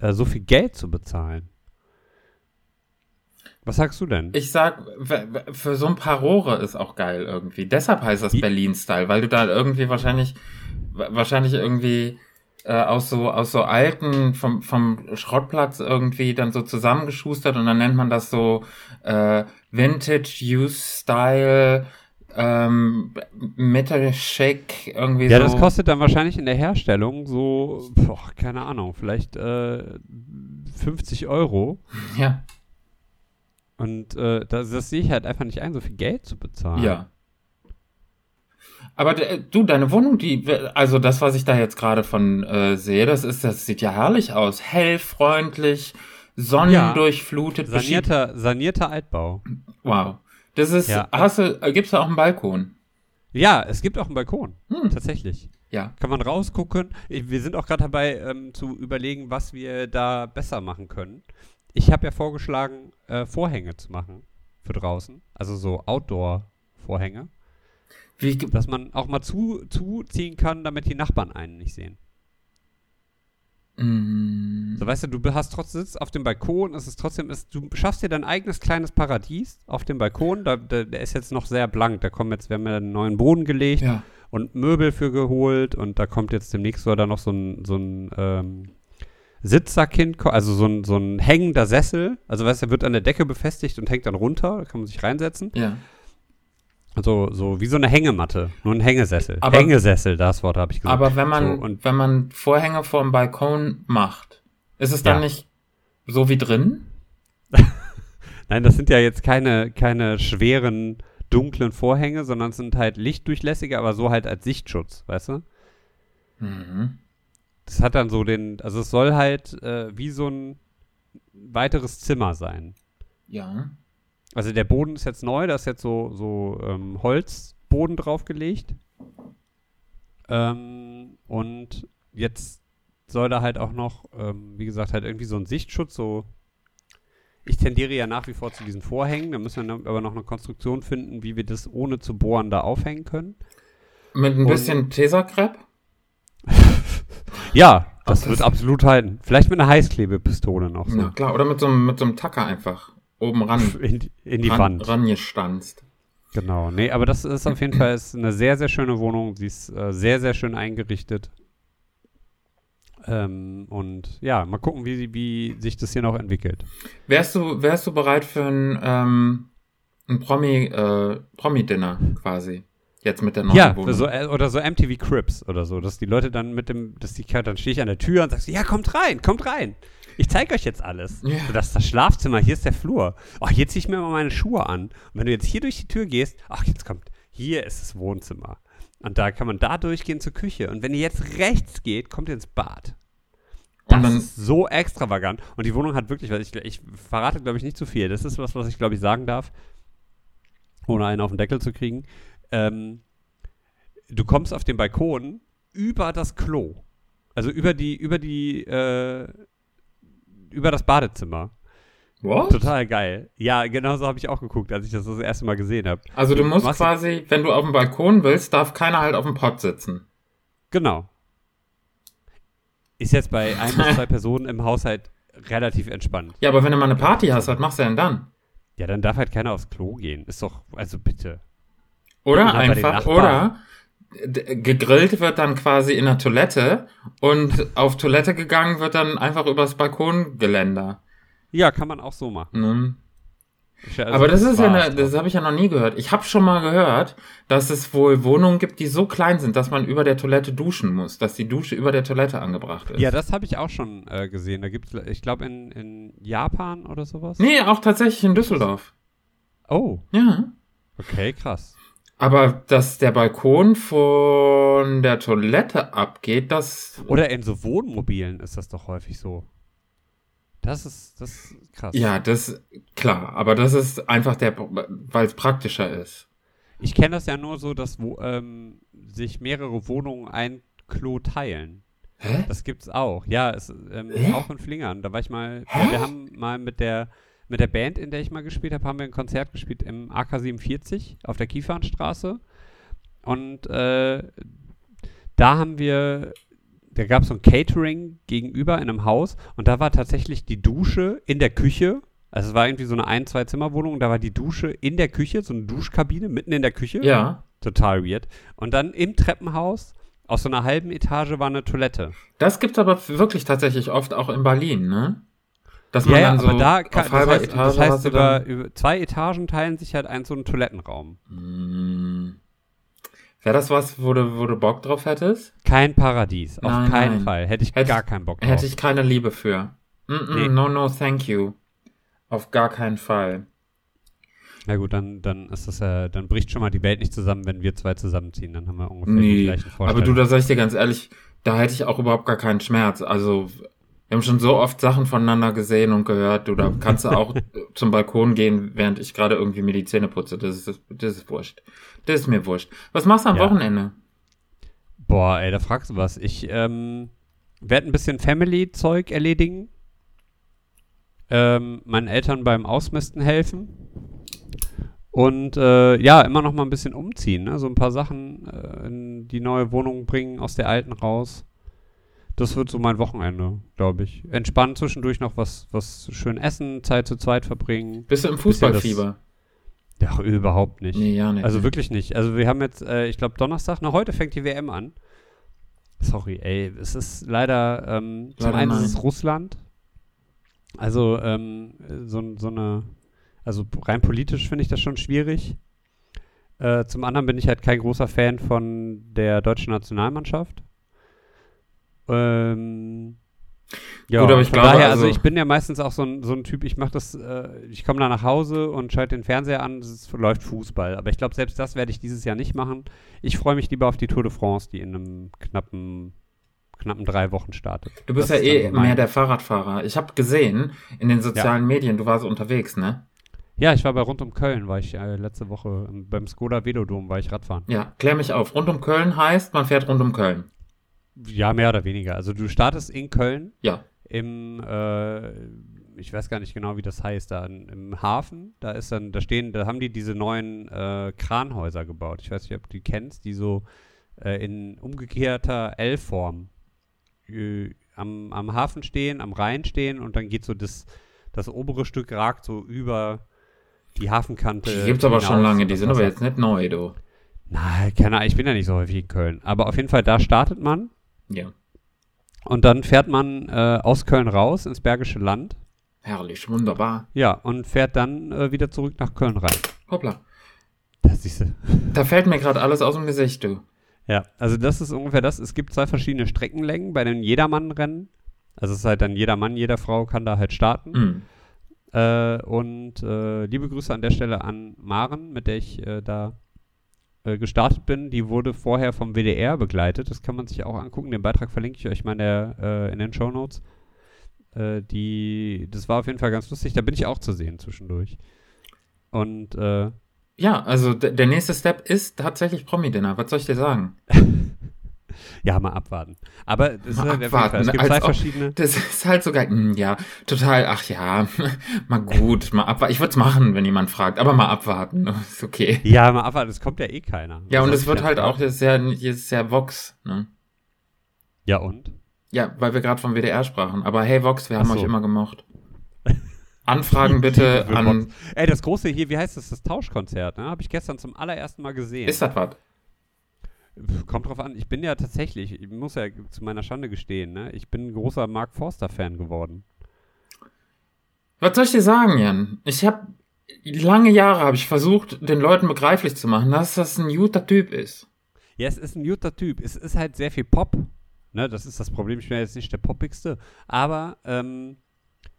äh, so viel Geld zu bezahlen. Was sagst du denn? Ich sag, für so ein paar Rohre ist auch geil irgendwie. Deshalb heißt das Berlin-Style, weil du da irgendwie wahrscheinlich, wa- wahrscheinlich irgendwie äh, aus so aus so alten vom vom Schrottplatz irgendwie dann so zusammengeschustert und dann nennt man das so äh, Vintage Use Style ähm, Metal Chic irgendwie ja, so. das kostet dann wahrscheinlich in der Herstellung so, boah, keine Ahnung, vielleicht äh, 50 Euro. ja, Und äh, das, das sehe ich halt einfach nicht ein, so viel Geld zu bezahlen. ja. Aber de, du, deine Wohnung, die, also das, was ich da jetzt gerade von äh, sehe, das ist, das sieht ja herrlich aus. Hell, freundlich, sonnendurchflutet. Sanierter, sanierter Altbau. Wow. Das ist, Ja. hast du, äh, gibt's da auch einen Balkon? Ja, es gibt auch einen Balkon. Hm. Tatsächlich. Ja. Kann man rausgucken. Wir sind auch gerade dabei ähm, zu überlegen, was wir da besser machen können. Ich habe ja vorgeschlagen, äh, Vorhänge zu machen für draußen. Also so Outdoor-Vorhänge. Wie, Dass man auch mal zu, zuziehen kann, damit die Nachbarn einen nicht sehen. mm, So, weißt du, du hast trotzdem sitzt auf dem Balkon, es ist trotzdem, ist, du schaffst dir dein eigenes kleines Paradies auf dem Balkon. Da, da, der ist jetzt noch sehr blank. Da kommen jetzt, wir haben ja einen neuen Boden gelegt ja. und Möbel für geholt und da kommt jetzt demnächst soll da noch so ein, so ein ähm, Sitzsack also so ein, so ein hängender Sessel. Also weißt du, der wird an der Decke befestigt und hängt dann runter, da kann man sich reinsetzen. Ja. Also so wie so eine Hängematte, nur ein Hängesessel. Aber- Hängesessel, das Wort habe ich gesagt. Aber wenn man, So, wenn man Vorhänge vorm Balkon macht, ist es dann Ja. nicht so wie drin? Nein, das sind ja jetzt keine, keine schweren, dunklen Vorhänge, sondern es sind halt lichtdurchlässige, aber so halt als Sichtschutz, weißt du? Mhm. Das hat dann so den, also es soll halt äh, wie so ein weiteres Zimmer sein. Ja. Also der Boden ist jetzt neu, da ist jetzt so, so ähm, Holzboden draufgelegt. Ähm, und jetzt soll da halt auch noch, ähm, wie gesagt, halt irgendwie so ein Sichtschutz, so. Ich tendiere ja nach wie vor zu diesen Vorhängen, da müssen wir aber noch eine Konstruktion finden, wie wir das ohne zu bohren da aufhängen können. Mit ein Und- bisschen Tesakrepp? Ja, das, das- wird absolut halten. Vielleicht mit einer Heißklebepistole noch so. Na klar, oder mit so, einem- mit so einem Tacker einfach oben ran, In, die- in die ran Wand. rangestanzt. Genau, nee, aber das ist auf jeden Fall ist eine sehr, sehr schöne Wohnung. Sie ist äh, sehr, sehr schön eingerichtet. Ähm, und ja, mal gucken, wie, sie- wie sich das hier noch entwickelt. Wärst du, wärst du bereit für ein, ähm, ein Promi, äh, Promi-Dinner quasi? Jetzt mit der neuen Ja, Wohnung. so, äh, oder so MTV Crips oder so, dass die Leute dann mit dem, dass die dann stehe ich an der Tür und sagst, ja, kommt rein, kommt rein. Ich zeige euch jetzt alles. Ja. So, das ist das Schlafzimmer, hier ist der Flur. Ach, hier ziehe ich mir mal meine Schuhe an. Und wenn du jetzt hier durch die Tür gehst, ach, jetzt kommt, hier ist das Wohnzimmer. Und da kann man da durchgehen zur Küche. Und wenn ihr jetzt rechts geht, kommt ihr ins Bad. Das dann- ist so extravagant. Und die Wohnung hat wirklich, ich, ich verrate, glaube ich, nicht zu viel. Das ist was, was ich, glaube ich, sagen darf, ohne einen auf den Deckel zu kriegen. Ähm, du kommst auf den Balkon über das Klo. Also über die, über die, äh, über das Badezimmer. What? Total geil. Ja, genau so habe ich auch geguckt, als ich das das erste Mal gesehen habe. Also du musst machst- quasi, wenn du auf dem Balkon willst, darf keiner halt auf dem Pott sitzen. Genau. Ist jetzt bei ein bis zwei Personen im Haushalt relativ entspannt. Ja, aber wenn du mal eine Party hast, was machst du denn dann? Ja, dann darf halt keiner aufs Klo gehen. Ist doch, also bitte. Oder einfach, oder gegrillt wird dann quasi in der Toilette und auf Toilette gegangen wird dann einfach übers Balkongeländer. Ja, kann man auch so machen. Ne? Ja also Aber das ist ja, eine, das habe ich ja noch nie gehört. Ich habe schon mal gehört, dass es wohl Wohnungen gibt, die so klein sind, dass man über der Toilette duschen muss, dass die Dusche über der Toilette angebracht ist. Ja, das habe ich auch schon äh, gesehen. Da gibt's, ich glaube, in, in Japan oder sowas. nee, auch tatsächlich in Düsseldorf. Oh, Ja. okay, krass. Aber dass der Balkon von der Toilette abgeht, das. Oder in so Wohnmobilen ist das doch häufig so. Das ist, das ist krass. Ja, das klar, aber das ist einfach der, weil es praktischer ist. Ich kenne das ja nur so, dass wo, ähm, sich mehrere Wohnungen ein Klo teilen. Hä? Das gibt's auch. Ja, es, ähm, auch in Flingern. Da war ich mal, Hä? wir haben mal mit der mit der Band, in der ich mal gespielt habe, haben wir ein Konzert gespielt im AK47 auf der Kiefernstraße. Und äh, da haben wir, da gab es so ein Catering gegenüber in einem Haus und da war tatsächlich die Dusche in der Küche. Also es war irgendwie so eine ein-, zwei Zimmerwohnung und da war die Dusche in der Küche, so eine Duschkabine mitten in der Küche. Ja. Total weird. Und dann im Treppenhaus, aus so einer halben Etage war eine Toilette. Das gibt's aber wirklich tatsächlich oft auch in Berlin, ne? Dass man Ja, dann so aber da kann, auf das heißt, Etage das heißt über, über zwei Etagen teilen sich halt ein so einen Toilettenraum. Hm. Wäre das was, wo du, wo du Bock drauf hättest? Kein Paradies, auf Nein, keinen nein. Fall. Hätte ich Hätte gar keinen Bock drauf. Hätte ich keine Liebe für. Mm -mm, Nee. No, no, thank you. Auf gar keinen Fall. Na gut, dann, dann ist das ja, dann bricht schon mal die Welt nicht zusammen, wenn wir zwei zusammenziehen. Dann haben wir ungefähr die Nee, gleichen aber Vorstellungen. du, da sag ich dir ganz ehrlich, da hätte ich auch überhaupt gar keinen Schmerz. Also, wir haben schon so oft Sachen voneinander gesehen und gehört. Du, da kannst du auch zum Balkon gehen, während ich gerade irgendwie mir die Zähne putze. Das ist, das ist wurscht. Das ist mir wurscht. Was machst du am Ja. Wochenende? Boah, ey, da fragst du was. Ich ähm, werde ein bisschen Family-Zeug erledigen. Ähm, meinen Eltern beim Ausmisten helfen. Und äh, ja, immer noch mal ein bisschen umziehen. Ne? So ein paar Sachen äh, in die neue Wohnung bringen, aus der alten raus. Das wird so mein Wochenende, glaube ich. Entspannen zwischendurch noch was, was schön essen, Zeit zu zweit verbringen. Bist du im Fußballfieber? Ja, überhaupt nicht. Nee, ja nicht. Also wirklich nicht. Also wir haben jetzt, äh, ich glaube Donnerstag, na heute fängt die WM an. Sorry, ey, es ist leider, ähm, zum Leider einen ist nein. es Russland. Also ähm, so, so eine, also rein politisch finde ich das schon schwierig. Äh, zum anderen bin ich halt kein großer Fan von der deutschen Nationalmannschaft. Ähm, ja, Gut, aber ich von glaube, daher, also, also- ich bin ja meistens auch so ein, so ein Typ, ich mache das, äh, ich komme da nach Hause und schalte den Fernseher an, es läuft Fußball. Aber ich glaube, selbst das werde ich dieses Jahr nicht machen. Ich freue mich lieber auf die Tour de France, die in einem knappen, knappen drei Wochen startet. Du bist Das ja eh mehr der Fahrradfahrer. Ich habe gesehen in den sozialen Medien, du warst unterwegs, ne? Ja, ich war bei Rund um Köln, war ich äh, letzte Woche im- beim Skoda Velodom, war ich Radfahren. Ja, klär mich auf. Rund um Köln heißt, man fährt rund um Köln. Ja, mehr oder weniger. Also du startest in Köln Ja. im, äh, ich weiß gar nicht genau, wie das heißt, da im Hafen. Da ist dann, da stehen, da haben die diese neuen äh, Kranhäuser gebaut. Ich weiß nicht, ob du die kennst, die so äh, in umgekehrter L-Form äh, am, am Hafen stehen, am Rhein stehen und dann geht so das, das obere Stück ragt so über die Hafenkante. Die gibt's aber schon lange, die sind aber jetzt nicht neu, du. Nein, keine Ahnung, ich bin ja nicht so häufig in Köln. Aber auf jeden Fall, da startet man Ja. und dann fährt man äh, aus Köln raus ins Bergische Land. Herrlich, wunderbar. Ja, und fährt dann äh, wieder zurück nach Köln rein. Hoppla. Das siehst du. Da fällt mir gerade alles aus dem Gesicht, du. Ja, also das ist ungefähr das. Es gibt zwei verschiedene Streckenlängen bei den Jedermann-Rennen. Also es ist halt dann jeder Mann, jede Frau kann da halt starten. Hm. Äh, und äh, liebe Grüße an der Stelle an Maren, mit der ich äh, da äh, gestartet bin. Die wurde vorher vom WDR begleitet. Das kann man sich auch angucken. Den Beitrag verlinke ich euch mal in, der, äh, in den Show Notes. Äh, die, das war auf jeden Fall ganz lustig. Da bin ich auch zu sehen zwischendurch. Und äh, Ja, also der nächste Step ist tatsächlich Promi-Dinner. Was soll ich dir sagen? ja, mal abwarten. Aber ist Mal halt auf jeden abwarten, es gibt zwei ob- verschiedene. Das ist halt so geil. Hm, Ja, total. Ach ja, mal gut, mal abwarten. Ich würde es machen, wenn jemand fragt, aber mal abwarten. Ist okay. Ja, mal abwarten, es kommt ja eh keiner. Ja, und Das es wird ist halt auch, das ist ja, das ist ja Vox, ne? Ja, und? Ja, weil wir gerade vom WDR sprachen. Aber hey Vox, wir haben so. euch immer gemocht. Anfragen bitte an. Ey, das große hier, wie heißt das? Das Tauschkonzert, ne? Habe ich gestern zum allerersten Mal gesehen. Ist das was? Kommt drauf an, ich bin ja tatsächlich, ich muss ja zu meiner Schande gestehen, ne? Ich bin ein großer Mark Forster-Fan geworden. Was soll ich dir sagen, Jan? Ich habe lange Jahre habe ich versucht, den Leuten begreiflich zu machen, dass das ein guter Typ ist. Ja, es ist ein guter Typ. Es ist halt sehr viel Pop. Ne, das ist das Problem. Ich bin ja jetzt nicht der poppigste. Aber, ähm,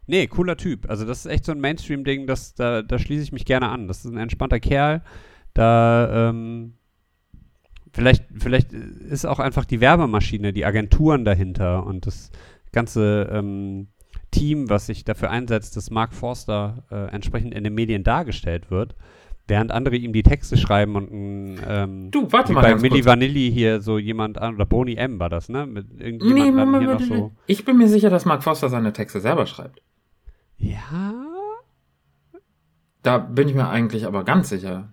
nee, cooler Typ. Also, das ist echt so ein Mainstream-Ding, das, da, da schließe ich mich gerne an. Das ist ein entspannter Kerl. Da, ähm, vielleicht, vielleicht ist auch einfach die Werbemaschine, die Agenturen dahinter und das ganze ähm, Team, was sich dafür einsetzt, dass Mark Forster äh, entsprechend in den Medien dargestellt wird. Während andere ihm die Texte schreiben und ein, ähm, Du, warte mal bei Milli kurz. Vanilli hier so jemand an, oder Boni M war das, ne? Mit Nee, hier noch Moment, so. ich bin mir sicher, dass Mark Foster seine Texte selber schreibt. Ja. Da bin ich mir eigentlich aber ganz sicher.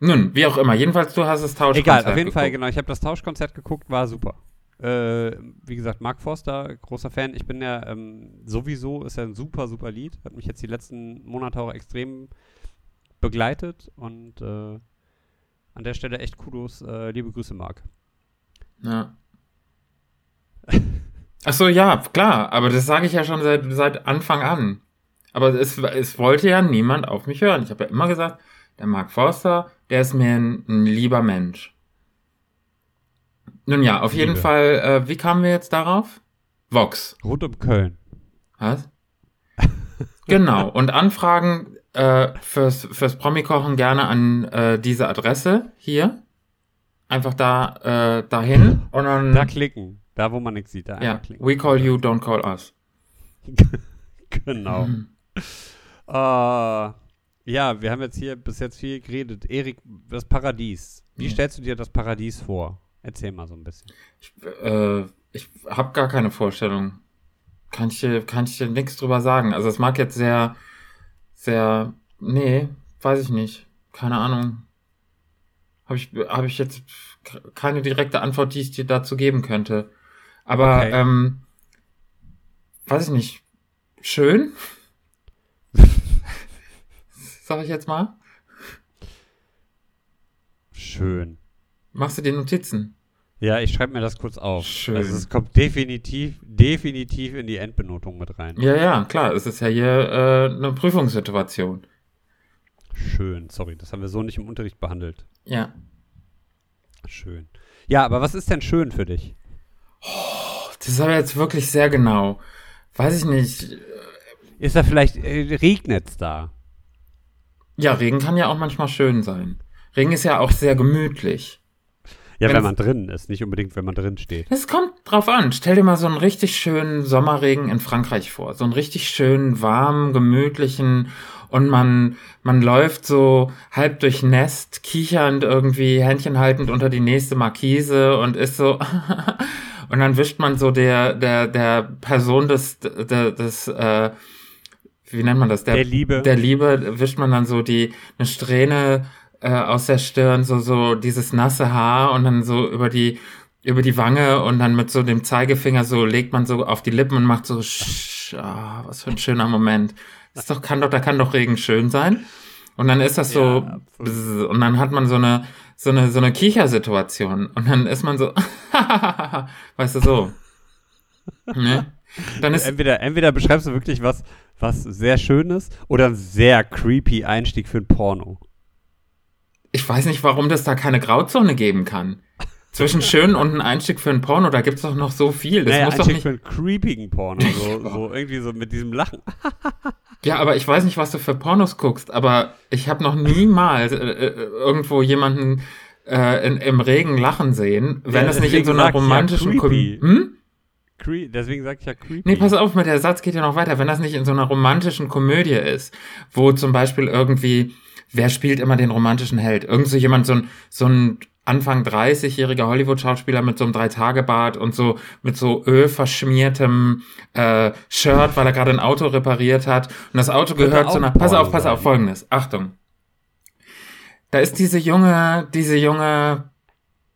Nun, wie auch immer. Jedenfalls, du hast es Tauschkonzert Egal, auf jeden Fall, geguckt. genau. Ich habe das Tauschkonzert geguckt, war super. Äh, wie gesagt, Mark Forster, großer Fan. Ich bin ja ähm, sowieso, ist ja ein super, super Lied. Hat mich jetzt die letzten Monate auch extrem begleitet und äh, an der Stelle echt Kudos. Äh, liebe Grüße, Mark. Ja. Ach so, ja, klar. Aber das sage ich ja schon seit, seit Anfang an. Aber es, es wollte ja niemand auf mich hören. Ich habe ja immer gesagt, der Mark Forster, der ist mir ein, ein lieber Mensch. Nun ja, auf jeden Liebe. Fall, äh, wie kamen wir jetzt darauf? Vox. Rund um Köln. Was? genau. Und Anfragen äh, fürs, fürs Promi-Kochen gerne an äh, diese Adresse hier. Einfach da äh, dahin und dann. Da klicken. Da, wo man nichts sieht. Da ja, klicken. we call you, don't call us. genau. Mhm. Äh, ja, wir haben jetzt hier bis jetzt viel geredet. Erik, das Paradies. Wie Ja. stellst du dir das Paradies vor? Erzähl mal so ein bisschen. Ich, äh, ich habe gar keine Vorstellung. Kann ich dir, kann ich dir nichts drüber sagen. Also es mag jetzt sehr, sehr, nee, weiß ich nicht. Keine Ahnung. Habe ich, habe ich jetzt keine direkte Antwort, die ich dir dazu geben könnte. Aber, Okay. ähm, weiß ich nicht. Schön? Sag ich jetzt mal. Schön. Machst du dir Notizen? Ja, ich schreibe mir das kurz auf. Schön. Also es kommt definitiv, definitiv in die Endbenotung mit rein. Ja, ja, klar. Es ist ja hier äh, eine Prüfungssituation. Schön, sorry, das haben wir so nicht im Unterricht behandelt. Ja. Schön. Ja, aber was ist denn schön für dich? Das ist aber jetzt wirklich sehr genau. Weiß ich nicht. Ist da vielleicht, äh, regnet's da? Ja, Regen kann ja auch manchmal schön sein. Regen ist ja auch sehr gemütlich. Ja, wenn Wenn's- man drin ist, nicht unbedingt, wenn man drin steht. Es kommt drauf an. Stell dir mal so einen richtig schönen Sommerregen in Frankreich vor. So einen richtig schönen, warmen, gemütlichen und man, man läuft so halb durchnässt, kichernd irgendwie, Händchen haltend unter die nächste Markise und ist so, und dann wischt man so der, der, der Person des, des, des äh, wie nennt man das? Der Liebe. Der Liebe wischt man dann so die, eine Strähne äh, aus der Stirn, so, so dieses nasse Haar und dann so über die, über die Wange und dann mit so dem Zeigefinger so legt man so auf die Lippen und macht so, sch, ah, was für ein schöner Moment. Das ist doch, kann doch, da kann doch Regen schön sein. Und dann ist das so, Ja, und dann hat man so eine, so eine, so eine Kichersituation. Und dann ist man so, weißt du, so. Ne? Dann ist, Entweder, entweder beschreibst du wirklich was, was sehr Schönes oder ein sehr creepy Einstieg für ein Porno. ich weiß nicht, warum das da keine Grauzone geben kann. Zwischen schön und ein Einstieg für ein Porno, da gibt's doch noch so viel. Das naja, muss doch Einstieg nicht. für einen creepigen Porno. So, so irgendwie so mit diesem Lachen. Ja, aber ich weiß nicht, was du für Pornos guckst, aber ich habe noch niemals äh, äh, irgendwo jemanden äh, in, im Regen lachen sehen, wenn Ja, es nicht in so einer romantischen creepy. Kom hm? Cre deswegen sag ich ja creepy. Nee, pass auf, mit der Satz geht ja noch weiter. Wenn das nicht in so einer romantischen Komödie ist, wo zum Beispiel irgendwie, wer spielt immer den romantischen Held? Irgend so jemand, so ein, so ein Anfang 30-jähriger Hollywood-Schauspieler mit so einem Drei-Tage-Bart und so mit so ölverschmiertem äh, Shirt, weil er gerade ein Auto repariert hat. Und das Auto gehört zu einer. Pass auf, pass auf, folgendes. Achtung. Da ist diese junge, diese junge,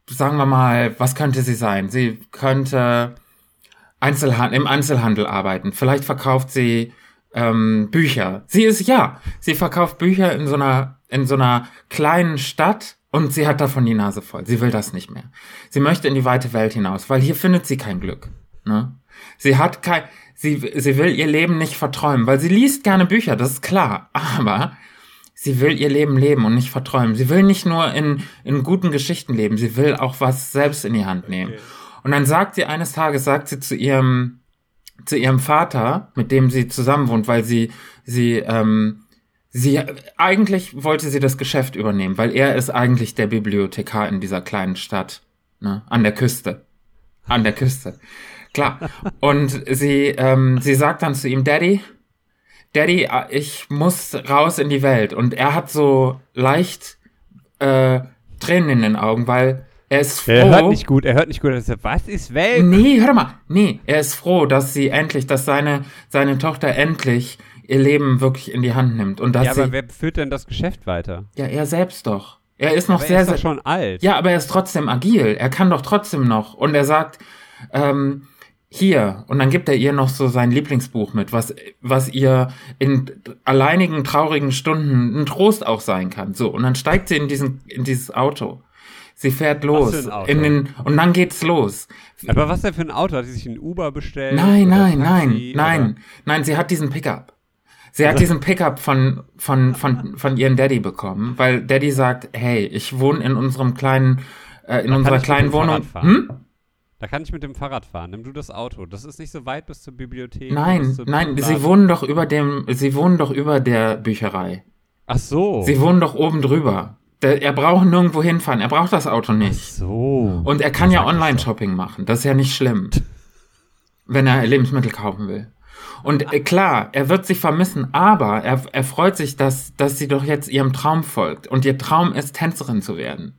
sagen wir mal, was könnte sie sein? Sie könnte Einzelhandel, im Einzelhandel arbeiten. Vielleicht verkauft sie ähm, Bücher. Sie ist ja, sie verkauft Bücher in so einer in so einer kleinen Stadt und sie hat davon die Nase voll. Sie will das nicht mehr. Sie möchte in die weite Welt hinaus, weil hier findet sie kein Glück. Ne? Sie hat kein, sie sie will ihr Leben nicht verträumen, weil sie liest gerne Bücher, das ist klar. Aber sie will ihr Leben leben und nicht verträumen. Sie will nicht nur in in guten Geschichten leben, sie will auch was selbst in die Hand nehmen. Okay. Und dann sagt sie eines Tages, sagt sie zu ihrem, zu ihrem Vater, mit dem sie zusammen wohnt, weil sie, sie, ähm, sie, eigentlich wollte sie das Geschäft übernehmen, weil er ist eigentlich der Bibliothekar in dieser kleinen Stadt, ne, an der Küste. An der Küste. Klar. Und sie, ähm, sie sagt dann zu ihm, Daddy, Daddy, ich muss raus in die Welt. Und er hat so leicht, äh, Tränen in den Augen, weil er ist froh. Er hört nicht gut, er hört nicht gut. Er sagt, Was ist Welt? Nee, hör mal. Nee, er ist froh, dass sie endlich, dass seine, seine Tochter endlich ihr Leben wirklich in die Hand nimmt. Und dass Ja, aber sie, wer führt denn das Geschäft weiter? ja, er selbst doch. Er ist noch Aber sehr, er ist sehr, schon alt. ja, aber er ist trotzdem agil. Er kann doch trotzdem noch. Und er sagt, ähm, hier, und dann gibt er ihr noch so sein Lieblingsbuch mit, was, was ihr in alleinigen, traurigen Stunden ein Trost auch sein kann. So, und dann steigt sie in diesen, in dieses Auto. Sie fährt los. In den, und dann geht's los. Aber was denn für ein Auto? Hat sie sich ein Uber bestellt? Nein, nein, Taxi? nein, nein, Oder? nein, sie hat diesen Pickup. Sie hat diesen Pickup von, von, von, von ihrem Daddy bekommen, weil Daddy sagt, hey, ich wohne in unserem kleinen, äh, in Da unserer kleinen Wohnung. Hm? Da kann ich mit dem Fahrrad fahren. Nimm du das Auto. Das ist nicht so weit bis zur Bibliothek. Nein, zur nein, Buchladen. sie wohnen doch über dem, sie wohnen doch über der Bücherei. Ach so. Sie wohnen doch oben drüber. Der, er braucht nirgendwo hinfahren. Er braucht das Auto Ach nicht. so. Und er kann Ja, Online-Shopping machen. Das ist ja nicht schlimm. wenn er Lebensmittel kaufen will. Und äh, klar, er wird sie vermissen, aber er, er freut sich, dass, dass sie doch jetzt ihrem Traum folgt. Und ihr Traum ist, Tänzerin zu werden.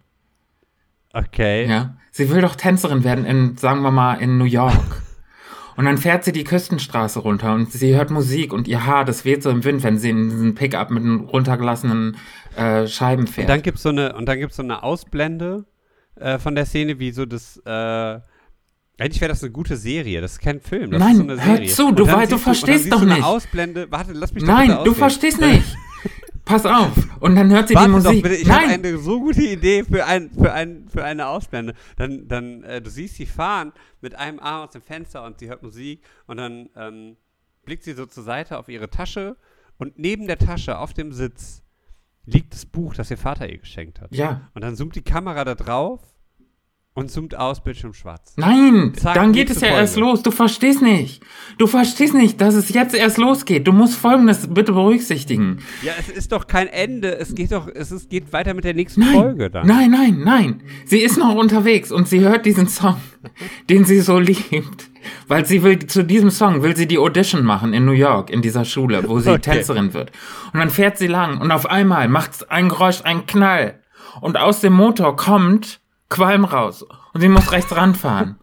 Okay. Ja. Sie will doch Tänzerin werden in, sagen wir mal, in New York. Und dann fährt sie die Küstenstraße runter und sie hört Musik und ihr Haar, das weht so im Wind, wenn sie in diesen Pickup mit den runtergelassenen äh, Scheiben Und fährt. dann gibt's so eine und dann gibt's so eine Ausblende äh, von der Szene, wie so das. Äh, eigentlich wäre das eine gute Serie. Das ist kein Film. Das Nein, ist so eine hör Serie. zu, Und du dann wei- du verstehst und siehst doch du nicht. Ausblende. Warte, lass mich Nein, du verstehst nicht. Pass auf. Und dann hört sie Warte die doch Musik. bitte, ich habe eine so gute Idee für, ein, für, ein, für eine Ausblende. Dann, dann äh, du siehst sie fahren mit einem Arm aus dem Fenster und sie hört Musik und dann ähm, blickt sie so zur Seite auf ihre Tasche und neben der Tasche auf dem Sitz liegt das Buch, das ihr Vater ihr geschenkt hat. ja. Und dann zoomt die Kamera da drauf und zoomt aus, Bildschirm schwarz. Nein, Zack, dann geht es ja Folge. erst los. Du verstehst nicht. Du verstehst nicht, dass es jetzt erst losgeht. Du musst Folgendes bitte berücksichtigen. Ja, es ist doch kein Ende. Es geht doch, es ist, geht weiter mit der nächsten Nein, Folge dann. nein, nein, nein. Sie ist noch unterwegs und sie hört diesen Song, den sie so liebt. Weil sie will, zu diesem Song will sie die Audition machen in New York, in dieser Schule, wo sie Okay. Tänzerin wird. Und dann fährt sie lang und auf einmal macht ein Geräusch, ein Knall. Und aus dem Motor kommt Qualm raus. Und sie muss rechts ranfahren.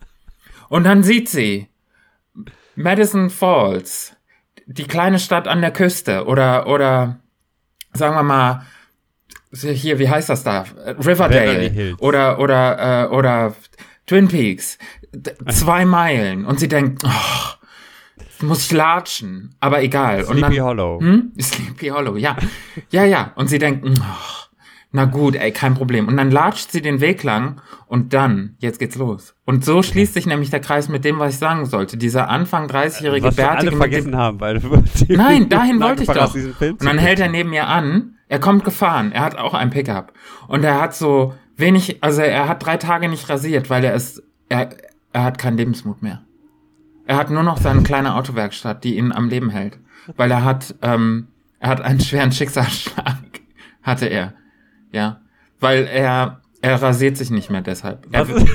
Und dann sieht sie Madison Falls, die kleine Stadt an der Küste oder, oder, sagen wir mal, hier, wie heißt das da? Riverdale oder, oder, äh, oder Twin Peaks. D zwei Meilen. Und sie denkt, oh, muss ich latschen. Aber egal. Und Sleepy dann, Hollow. hm? Sleepy Hollow, ja. Ja, ja. Und sie denkt, oh, na gut, ey, kein Problem. Und dann latscht sie den Weg lang und dann, jetzt geht's los. Und so schließt sich nämlich der Kreis mit dem, was ich sagen sollte. Dieser Anfang 30-jährige Was wir alle Bärtige mit dem vergessen haben, weil Nein, dahin wollte ich doch. Und dann hält er neben mir an. Er kommt gefahren. Er hat auch ein Pickup. Und er hat so wenig, also er hat drei Tage nicht rasiert, weil er ist, er, er hat keinen Lebensmut mehr. Er hat nur noch seine kleine Autowerkstatt, die ihn am Leben hält. Weil er hat, ähm, er hat einen schweren Schicksalsschlag. Hatte er. Ja. Weil er, er rasiert sich nicht mehr deshalb. Was, ist,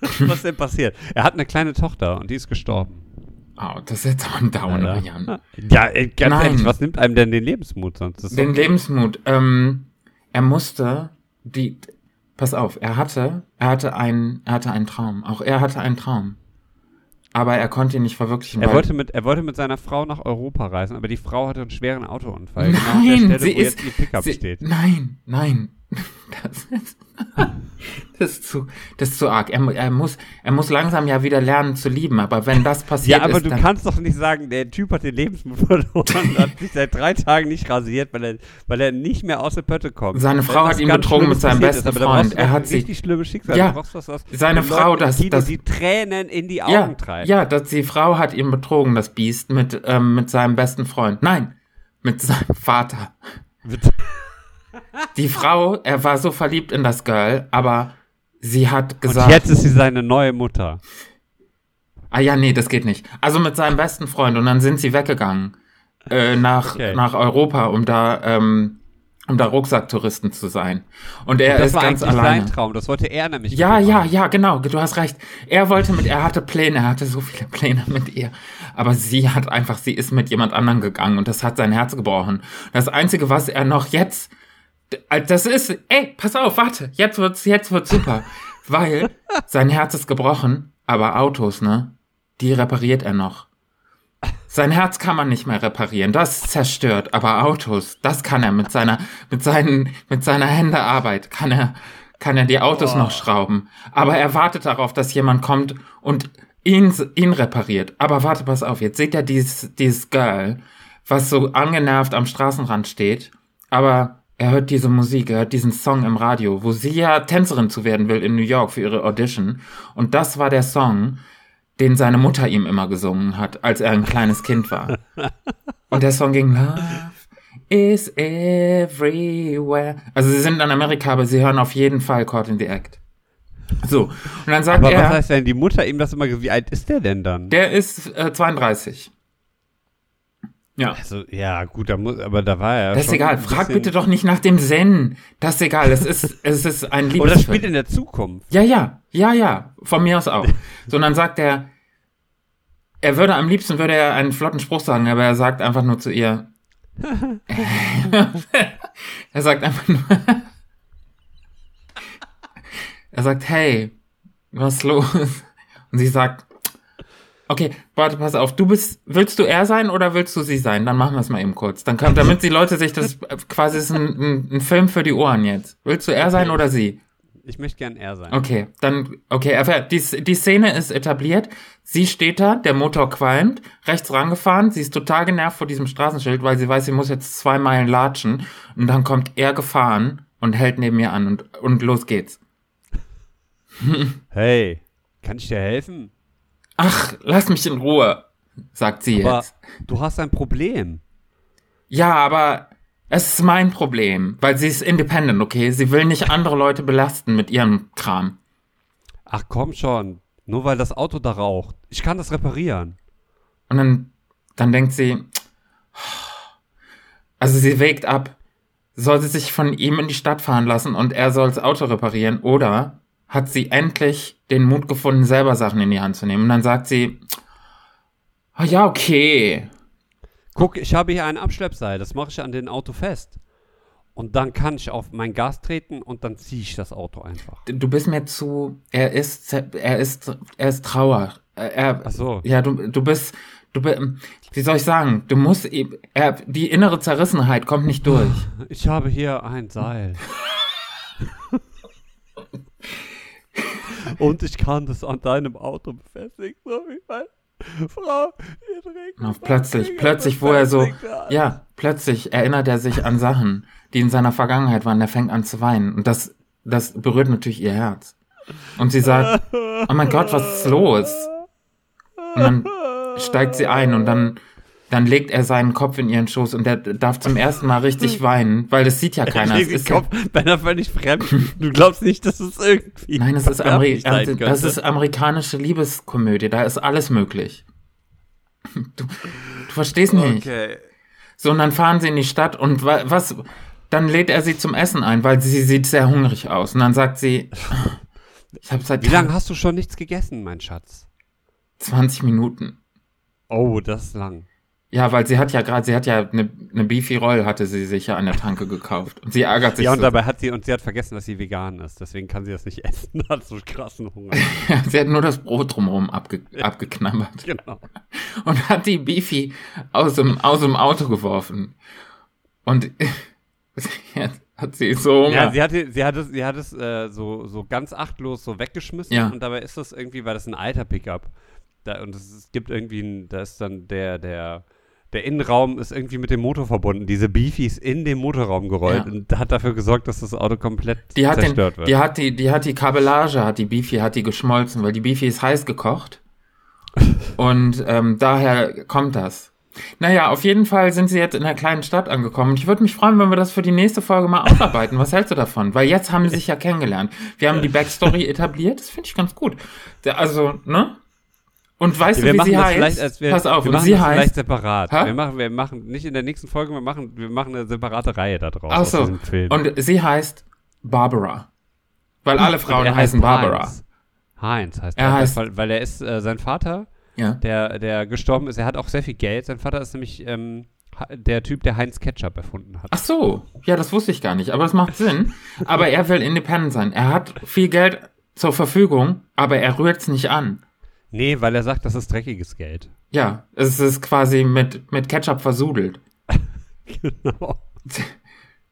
was ist denn passiert? Er hat eine kleine Tochter und die ist gestorben. oh, das ist jetzt auch ein Downer, Alter. Jan. Ja, ey, ganz Nein. ehrlich, was nimmt einem denn den Lebensmut sonst? Den doch- Lebensmut. Ähm, er musste die. Pass auf, er hatte, er hatte einen, er hatte einen Traum. Auch er hatte einen Traum. Aber er konnte ihn nicht verwirklichen. er, wollte mit, er wollte mit seiner Frau nach Europa reisen, aber die Frau hatte einen schweren Autounfall. genau an der Nein, Stelle, sie wo ist. jetzt ihr Pickup sie, steht. Nein, nein. Das ist, das ist zu, das ist zu arg. Er, er muss, er muss langsam ja wieder lernen zu lieben. Aber wenn das passiert Ja, aber ist, du kannst doch nicht sagen, der Typ hat den Lebensmut verloren und hat sich seit drei Tagen nicht rasiert, weil er, weil er nicht mehr aus der Pötte kommt. Seine Frau hat ihn betrogen mit seinem besten brauchst Freund. Er doch hat sie- richtig schlimme Schicksal. Ja, was, was seine Frau, Leuten im das- Kino das- die Tränen in die Augen ja, treibt. ja, dass die Frau hat ihn betrogen, das Biest, mit, ähm, mit seinem besten Freund. Nein, mit seinem Vater. Die Frau, er war so verliebt in das Girl, aber sie hat Und gesagt, jetzt ist sie seine neue Mutter. ah ja, nee, das geht nicht. Also mit seinem besten Freund und dann sind sie weggegangen äh, nach, Okay. nach Europa, um da, ähm, um da Rucksacktouristen zu sein. Und er das ist ganz alleine. sein Traum, das wollte er nämlich. Ja, ja, machen. ja, genau. Du hast recht. Er wollte mit, er hatte Pläne, er hatte so viele Pläne mit ihr. Aber sie hat einfach, sie ist mit jemand anderem gegangen und das hat sein Herz gebrochen. Das Einzige, was er noch jetzt, das ist, ey, pass auf, warte, jetzt wird's, jetzt wird's super. Weil sein Herz ist gebrochen, aber Autos, ne, die repariert er noch. Sein Herz kann man nicht mehr reparieren, das ist zerstört, aber Autos, das kann er mit seiner, mit seinen, mit seiner Händearbeit, kann er, kann er die Autos noch schrauben. Aber er wartet darauf, dass jemand kommt und ihn, ihn repariert. Aber warte, pass auf, jetzt seht ihr dieses, dieses Girl, was so angenervt am Straßenrand steht, aber er hört diese Musik, er hört diesen Song im Radio, wo sie ja Tänzerin zu werden will in New York für ihre Audition. Und das war der Song, den seine Mutter ihm immer gesungen hat, als er ein kleines Kind war. Und der Song ging Love is everywhere. Also sie sind in Amerika, aber sie hören auf jeden Fall Caught in the Act. So, und dann sagt Aber er, was heißt denn, die Mutter ihm das immer, wie alt ist der denn dann? der ist äh, 32. Ja. also, ja, gut, da muss, aber da war er Das ist egal. Frag bitte doch nicht nach dem Zen. Das ist egal. Es ist, es ist ein Oder das spielt Liebesfilm. in der Zukunft. Ja, ja, ja, ja. Von mir aus auch. So, und dann sagt er, er würde am liebsten würde er einen flotten Spruch sagen, aber er sagt einfach nur zu ihr. er sagt einfach nur. er sagt, hey, was ist los? Und sie sagt, okay, warte, pass auf, du bist, willst du er sein oder willst du sie sein? Dann machen wir es mal eben kurz. Dann kann, damit die Leute sich das quasi ist ein, ein, ein Film für die Ohren jetzt. Willst du er sein oder sie? Ich möchte gern er sein. Okay, dann, okay, aber die, die Szene ist etabliert. Sie steht da, der Motor qualmt, rechts rangefahren. Sie ist total genervt vor diesem Straßenschild, weil sie weiß, sie muss jetzt zwei Meilen latschen. Und dann kommt er gefahren und hält neben ihr an und, und los geht's. Hey, kann ich dir helfen? Ach, lass mich in Ruhe, sagt sie Aber jetzt. du hast ein Problem. Ja, aber es ist mein Problem, weil sie ist independent, okay? Sie will nicht andere Leute belasten mit ihrem Kram. Ach komm schon, nur weil das Auto da raucht. Ich kann das reparieren. Und dann, dann denkt sie, also sie wägt ab, soll sie sich von ihm in die Stadt fahren lassen und er soll das Auto reparieren oder hat sie endlich den Mut gefunden, selber Sachen in die Hand zu nehmen. Und dann sagt sie, ah ja, okay. Guck, ich habe hier ein Abschleppseil, das mache ich an den Auto fest. Und dann kann ich auf mein Gas treten und dann ziehe ich das Auto einfach. Du bist mir zu, er ist, er ist, er ist Trauer. Er, Ach so. Ja, du, du bist, du bist, wie soll ich sagen, du musst, er, die innere Zerrissenheit kommt nicht durch. Ich habe hier ein Seil. und ich kann das an deinem Auto befestigen, so wie meine Frau trägt. Und plötzlich, plötzlich, wo er so, ja, plötzlich erinnert er sich an Sachen, die in seiner Vergangenheit waren. Er fängt an zu weinen. Und das, das berührt natürlich ihr Herz. Und sie sagt, oh mein Gott, was ist los? Und dann steigt sie ein und dann, dann legt er seinen Kopf in ihren Schoß und er darf zum ersten Mal richtig weinen, weil das sieht ja keiner. Ich ist ja, Kopf, bin da völlig fremd. Du glaubst nicht, dass es irgendwie. nein, es ist, Ameri das ist amerikanische Liebeskomödie. Da ist alles möglich. Du, du verstehst nicht. Okay. So, und dann fahren sie in die Stadt und wa was, dann lädt er sie zum Essen ein, weil sie sieht sehr hungrig aus. Und dann sagt sie, ich habe seit Wie lange hast du schon nichts gegessen, mein Schatz? 20 Minuten. Oh, das ist lang. Ja, weil sie hat ja gerade, sie hat ja eine, eine Beefy Roll hatte sie sich ja an der Tanke gekauft. Und sie ärgert sich Ja, und so. dabei hat sie, und sie hat vergessen, dass sie vegan ist. Deswegen kann sie das nicht essen. Hat so krassen Hunger. sie hat nur das Brot drumherum abge abgeknabbert genau. und hat die Beefy aus dem, aus dem Auto geworfen. Und jetzt hat sie so Hunger. Ja, sie hatte, sie hat es, sie hat es äh, so, so ganz achtlos so weggeschmissen Ja. und dabei ist das irgendwie, weil das ein alter Pickup. Da, und es, es gibt irgendwie, ein, da ist dann der, der, der Innenraum ist irgendwie mit dem Motor verbunden. Diese Beefy ist in den Motorraum gerollt Ja. und hat dafür gesorgt, dass das Auto komplett Die hat, den, zerstört wird. die hat die, die hat die Kabellage, hat die Beefy, hat die geschmolzen, weil die Beefy ist heiß gekocht. Und ähm, daher kommt das. Naja, auf jeden Fall sind sie jetzt in einer kleinen Stadt angekommen. Ich würde mich freuen, wenn wir das für die nächste Folge mal aufarbeiten. Was hältst du davon? Weil jetzt haben sie sich ja kennengelernt. Wir haben die Backstory etabliert. Das finde ich ganz gut. Also, ne? Und weißt Ja, du, wie sie heißt? vielleicht, wir, Pass auf, wir machen sie das vielleicht heißt. separat. Hä? Wir machen, wir machen nicht in der nächsten Folge, wir machen, wir machen eine separate Reihe da draus. Ach aus so. diesem Film. Und sie heißt Barbara. Weil alle Frauen er heißen heißt Barbara. Heinz. Heinz heißt Er er, heißt- weil, weil er ist, äh, sein Vater, Ja. der, der gestorben ist, er hat auch sehr viel Geld. Sein Vater ist nämlich ähm, ha- der Typ, der Heinz Ketchup erfunden hat. Ach so, ja, das wusste ich gar nicht, aber das macht Sinn. Aber er will independent sein. Er hat viel Geld zur Verfügung, aber er rührt es nicht an. Nee, weil er sagt, das ist dreckiges Geld. Ja, es ist quasi mit, mit Ketchup versudelt. genau.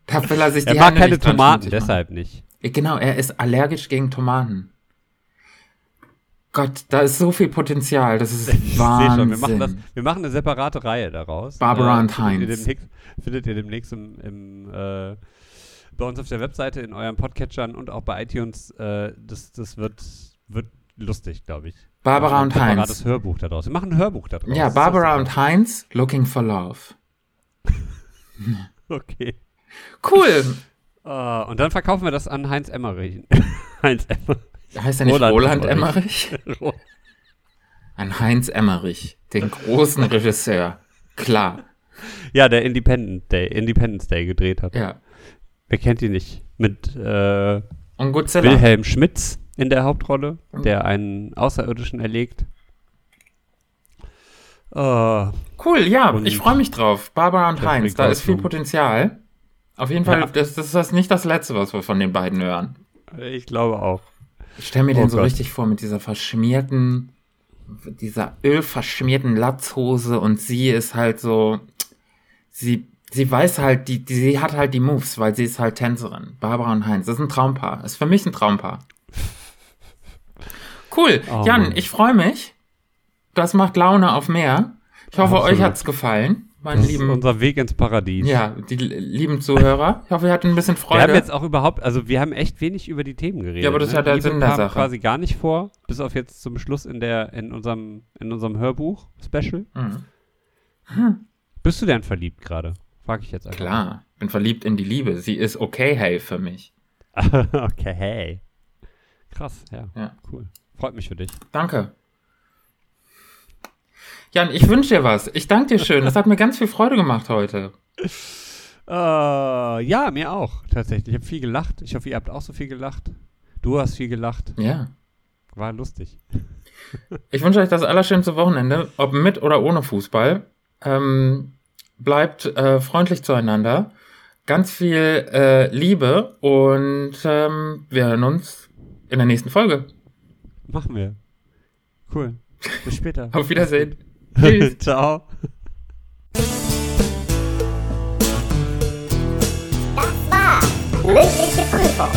Da will er sich die Er mag Hände keine Tomaten, deshalb nicht. Genau, er ist allergisch gegen Tomaten. Gott, da ist so viel Potenzial, das ist Ich Wahnsinn. schon, wir machen, das, wir machen eine separate Reihe daraus. Äh, Barbara und findet ihr Heinz. demnächst- Findet ihr demnächst im, im, äh, bei uns auf der Webseite, in euren Podcatchern und auch bei iTunes. Äh, das das wird, wird lustig, glaube ich. Barbara und ein Heinz. separates Hörbuch daraus. Wir machen ein Hörbuch daraus. Ja, Das Barbara und Heinz, looking for love. Okay. Cool. Ah, und dann verkaufen wir das an Heinz Emmerich. Heinz Emmerich. Heißt er nicht Roland Roland, Emmerich. Emmerich? An Heinz Emmerich, den großen Regisseur. Klar, Ja, der Independent Day, Independence Day gedreht hat. ja. Wer kennt ihn nicht? Mit äh. Wilhelm Schmitz in der Hauptrolle, der einen Außerirdischen erlegt. Äh, Cool, ja, ich freue mich drauf. Barbara und Heinz, da ist viel. Potenzial. Auf jeden Fall, Ja. das, das ist das nicht das Letzte, was wir von den beiden hören. ich glaube auch. Ich stelle mir Oh den so Gott. richtig vor mit dieser verschmierten, dieser ölverschmierten Latzhose und sie ist halt so, sie, sie weiß halt, die, die, sie hat halt die Moves, weil sie ist halt Tänzerin. Barbara und Heinz, das ist ein Traumpaar. Ist für mich ein Traumpaar. Cool. Oh Jan, Mann. ich freue mich. Das macht Laune auf mehr. Ich hoffe, Absolut. euch hat's gefallen, meine Das ist lieben, unser Weg ins Paradies. ja, die lieben Zuhörer. Ich hoffe, ihr hattet ein bisschen Wir Freude. haben jetzt auch überhaupt, also wir haben echt wenig über die Themen geredet. Ja, aber das ist ne? ja der Liebe Sinn der Sache. quasi gar nicht vor, bis auf jetzt zum Schluss in der in unserem in unserem Hörbuch Special. Mhm. Bist du denn verliebt gerade? Frag ich jetzt einfach. Klar, bin verliebt in die Liebe. Sie ist okay, hey, für mich. okay, hey. Krass, ja. Ja. Cool. Freut mich für dich. Danke. Jan, ich wünsche dir was. Ich danke dir schön. Das hat mir ganz viel Freude gemacht heute. Äh, ja, mir auch, tatsächlich. Ich habe viel gelacht. Ich hoffe, ihr habt auch so viel gelacht. Du hast viel gelacht. Ja. War lustig. Ich wünsche euch das allerschönste Wochenende, ob mit oder ohne Fußball. Ähm, bleibt äh, freundlich zueinander. Ganz viel äh, Liebe und ähm, wir hören uns in der nächsten Folge. Machen wir. Cool. Bis später. Auf Wiedersehen. Tschüss. Ciao. Das war mündliche Prüfung,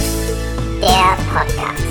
der Podcast.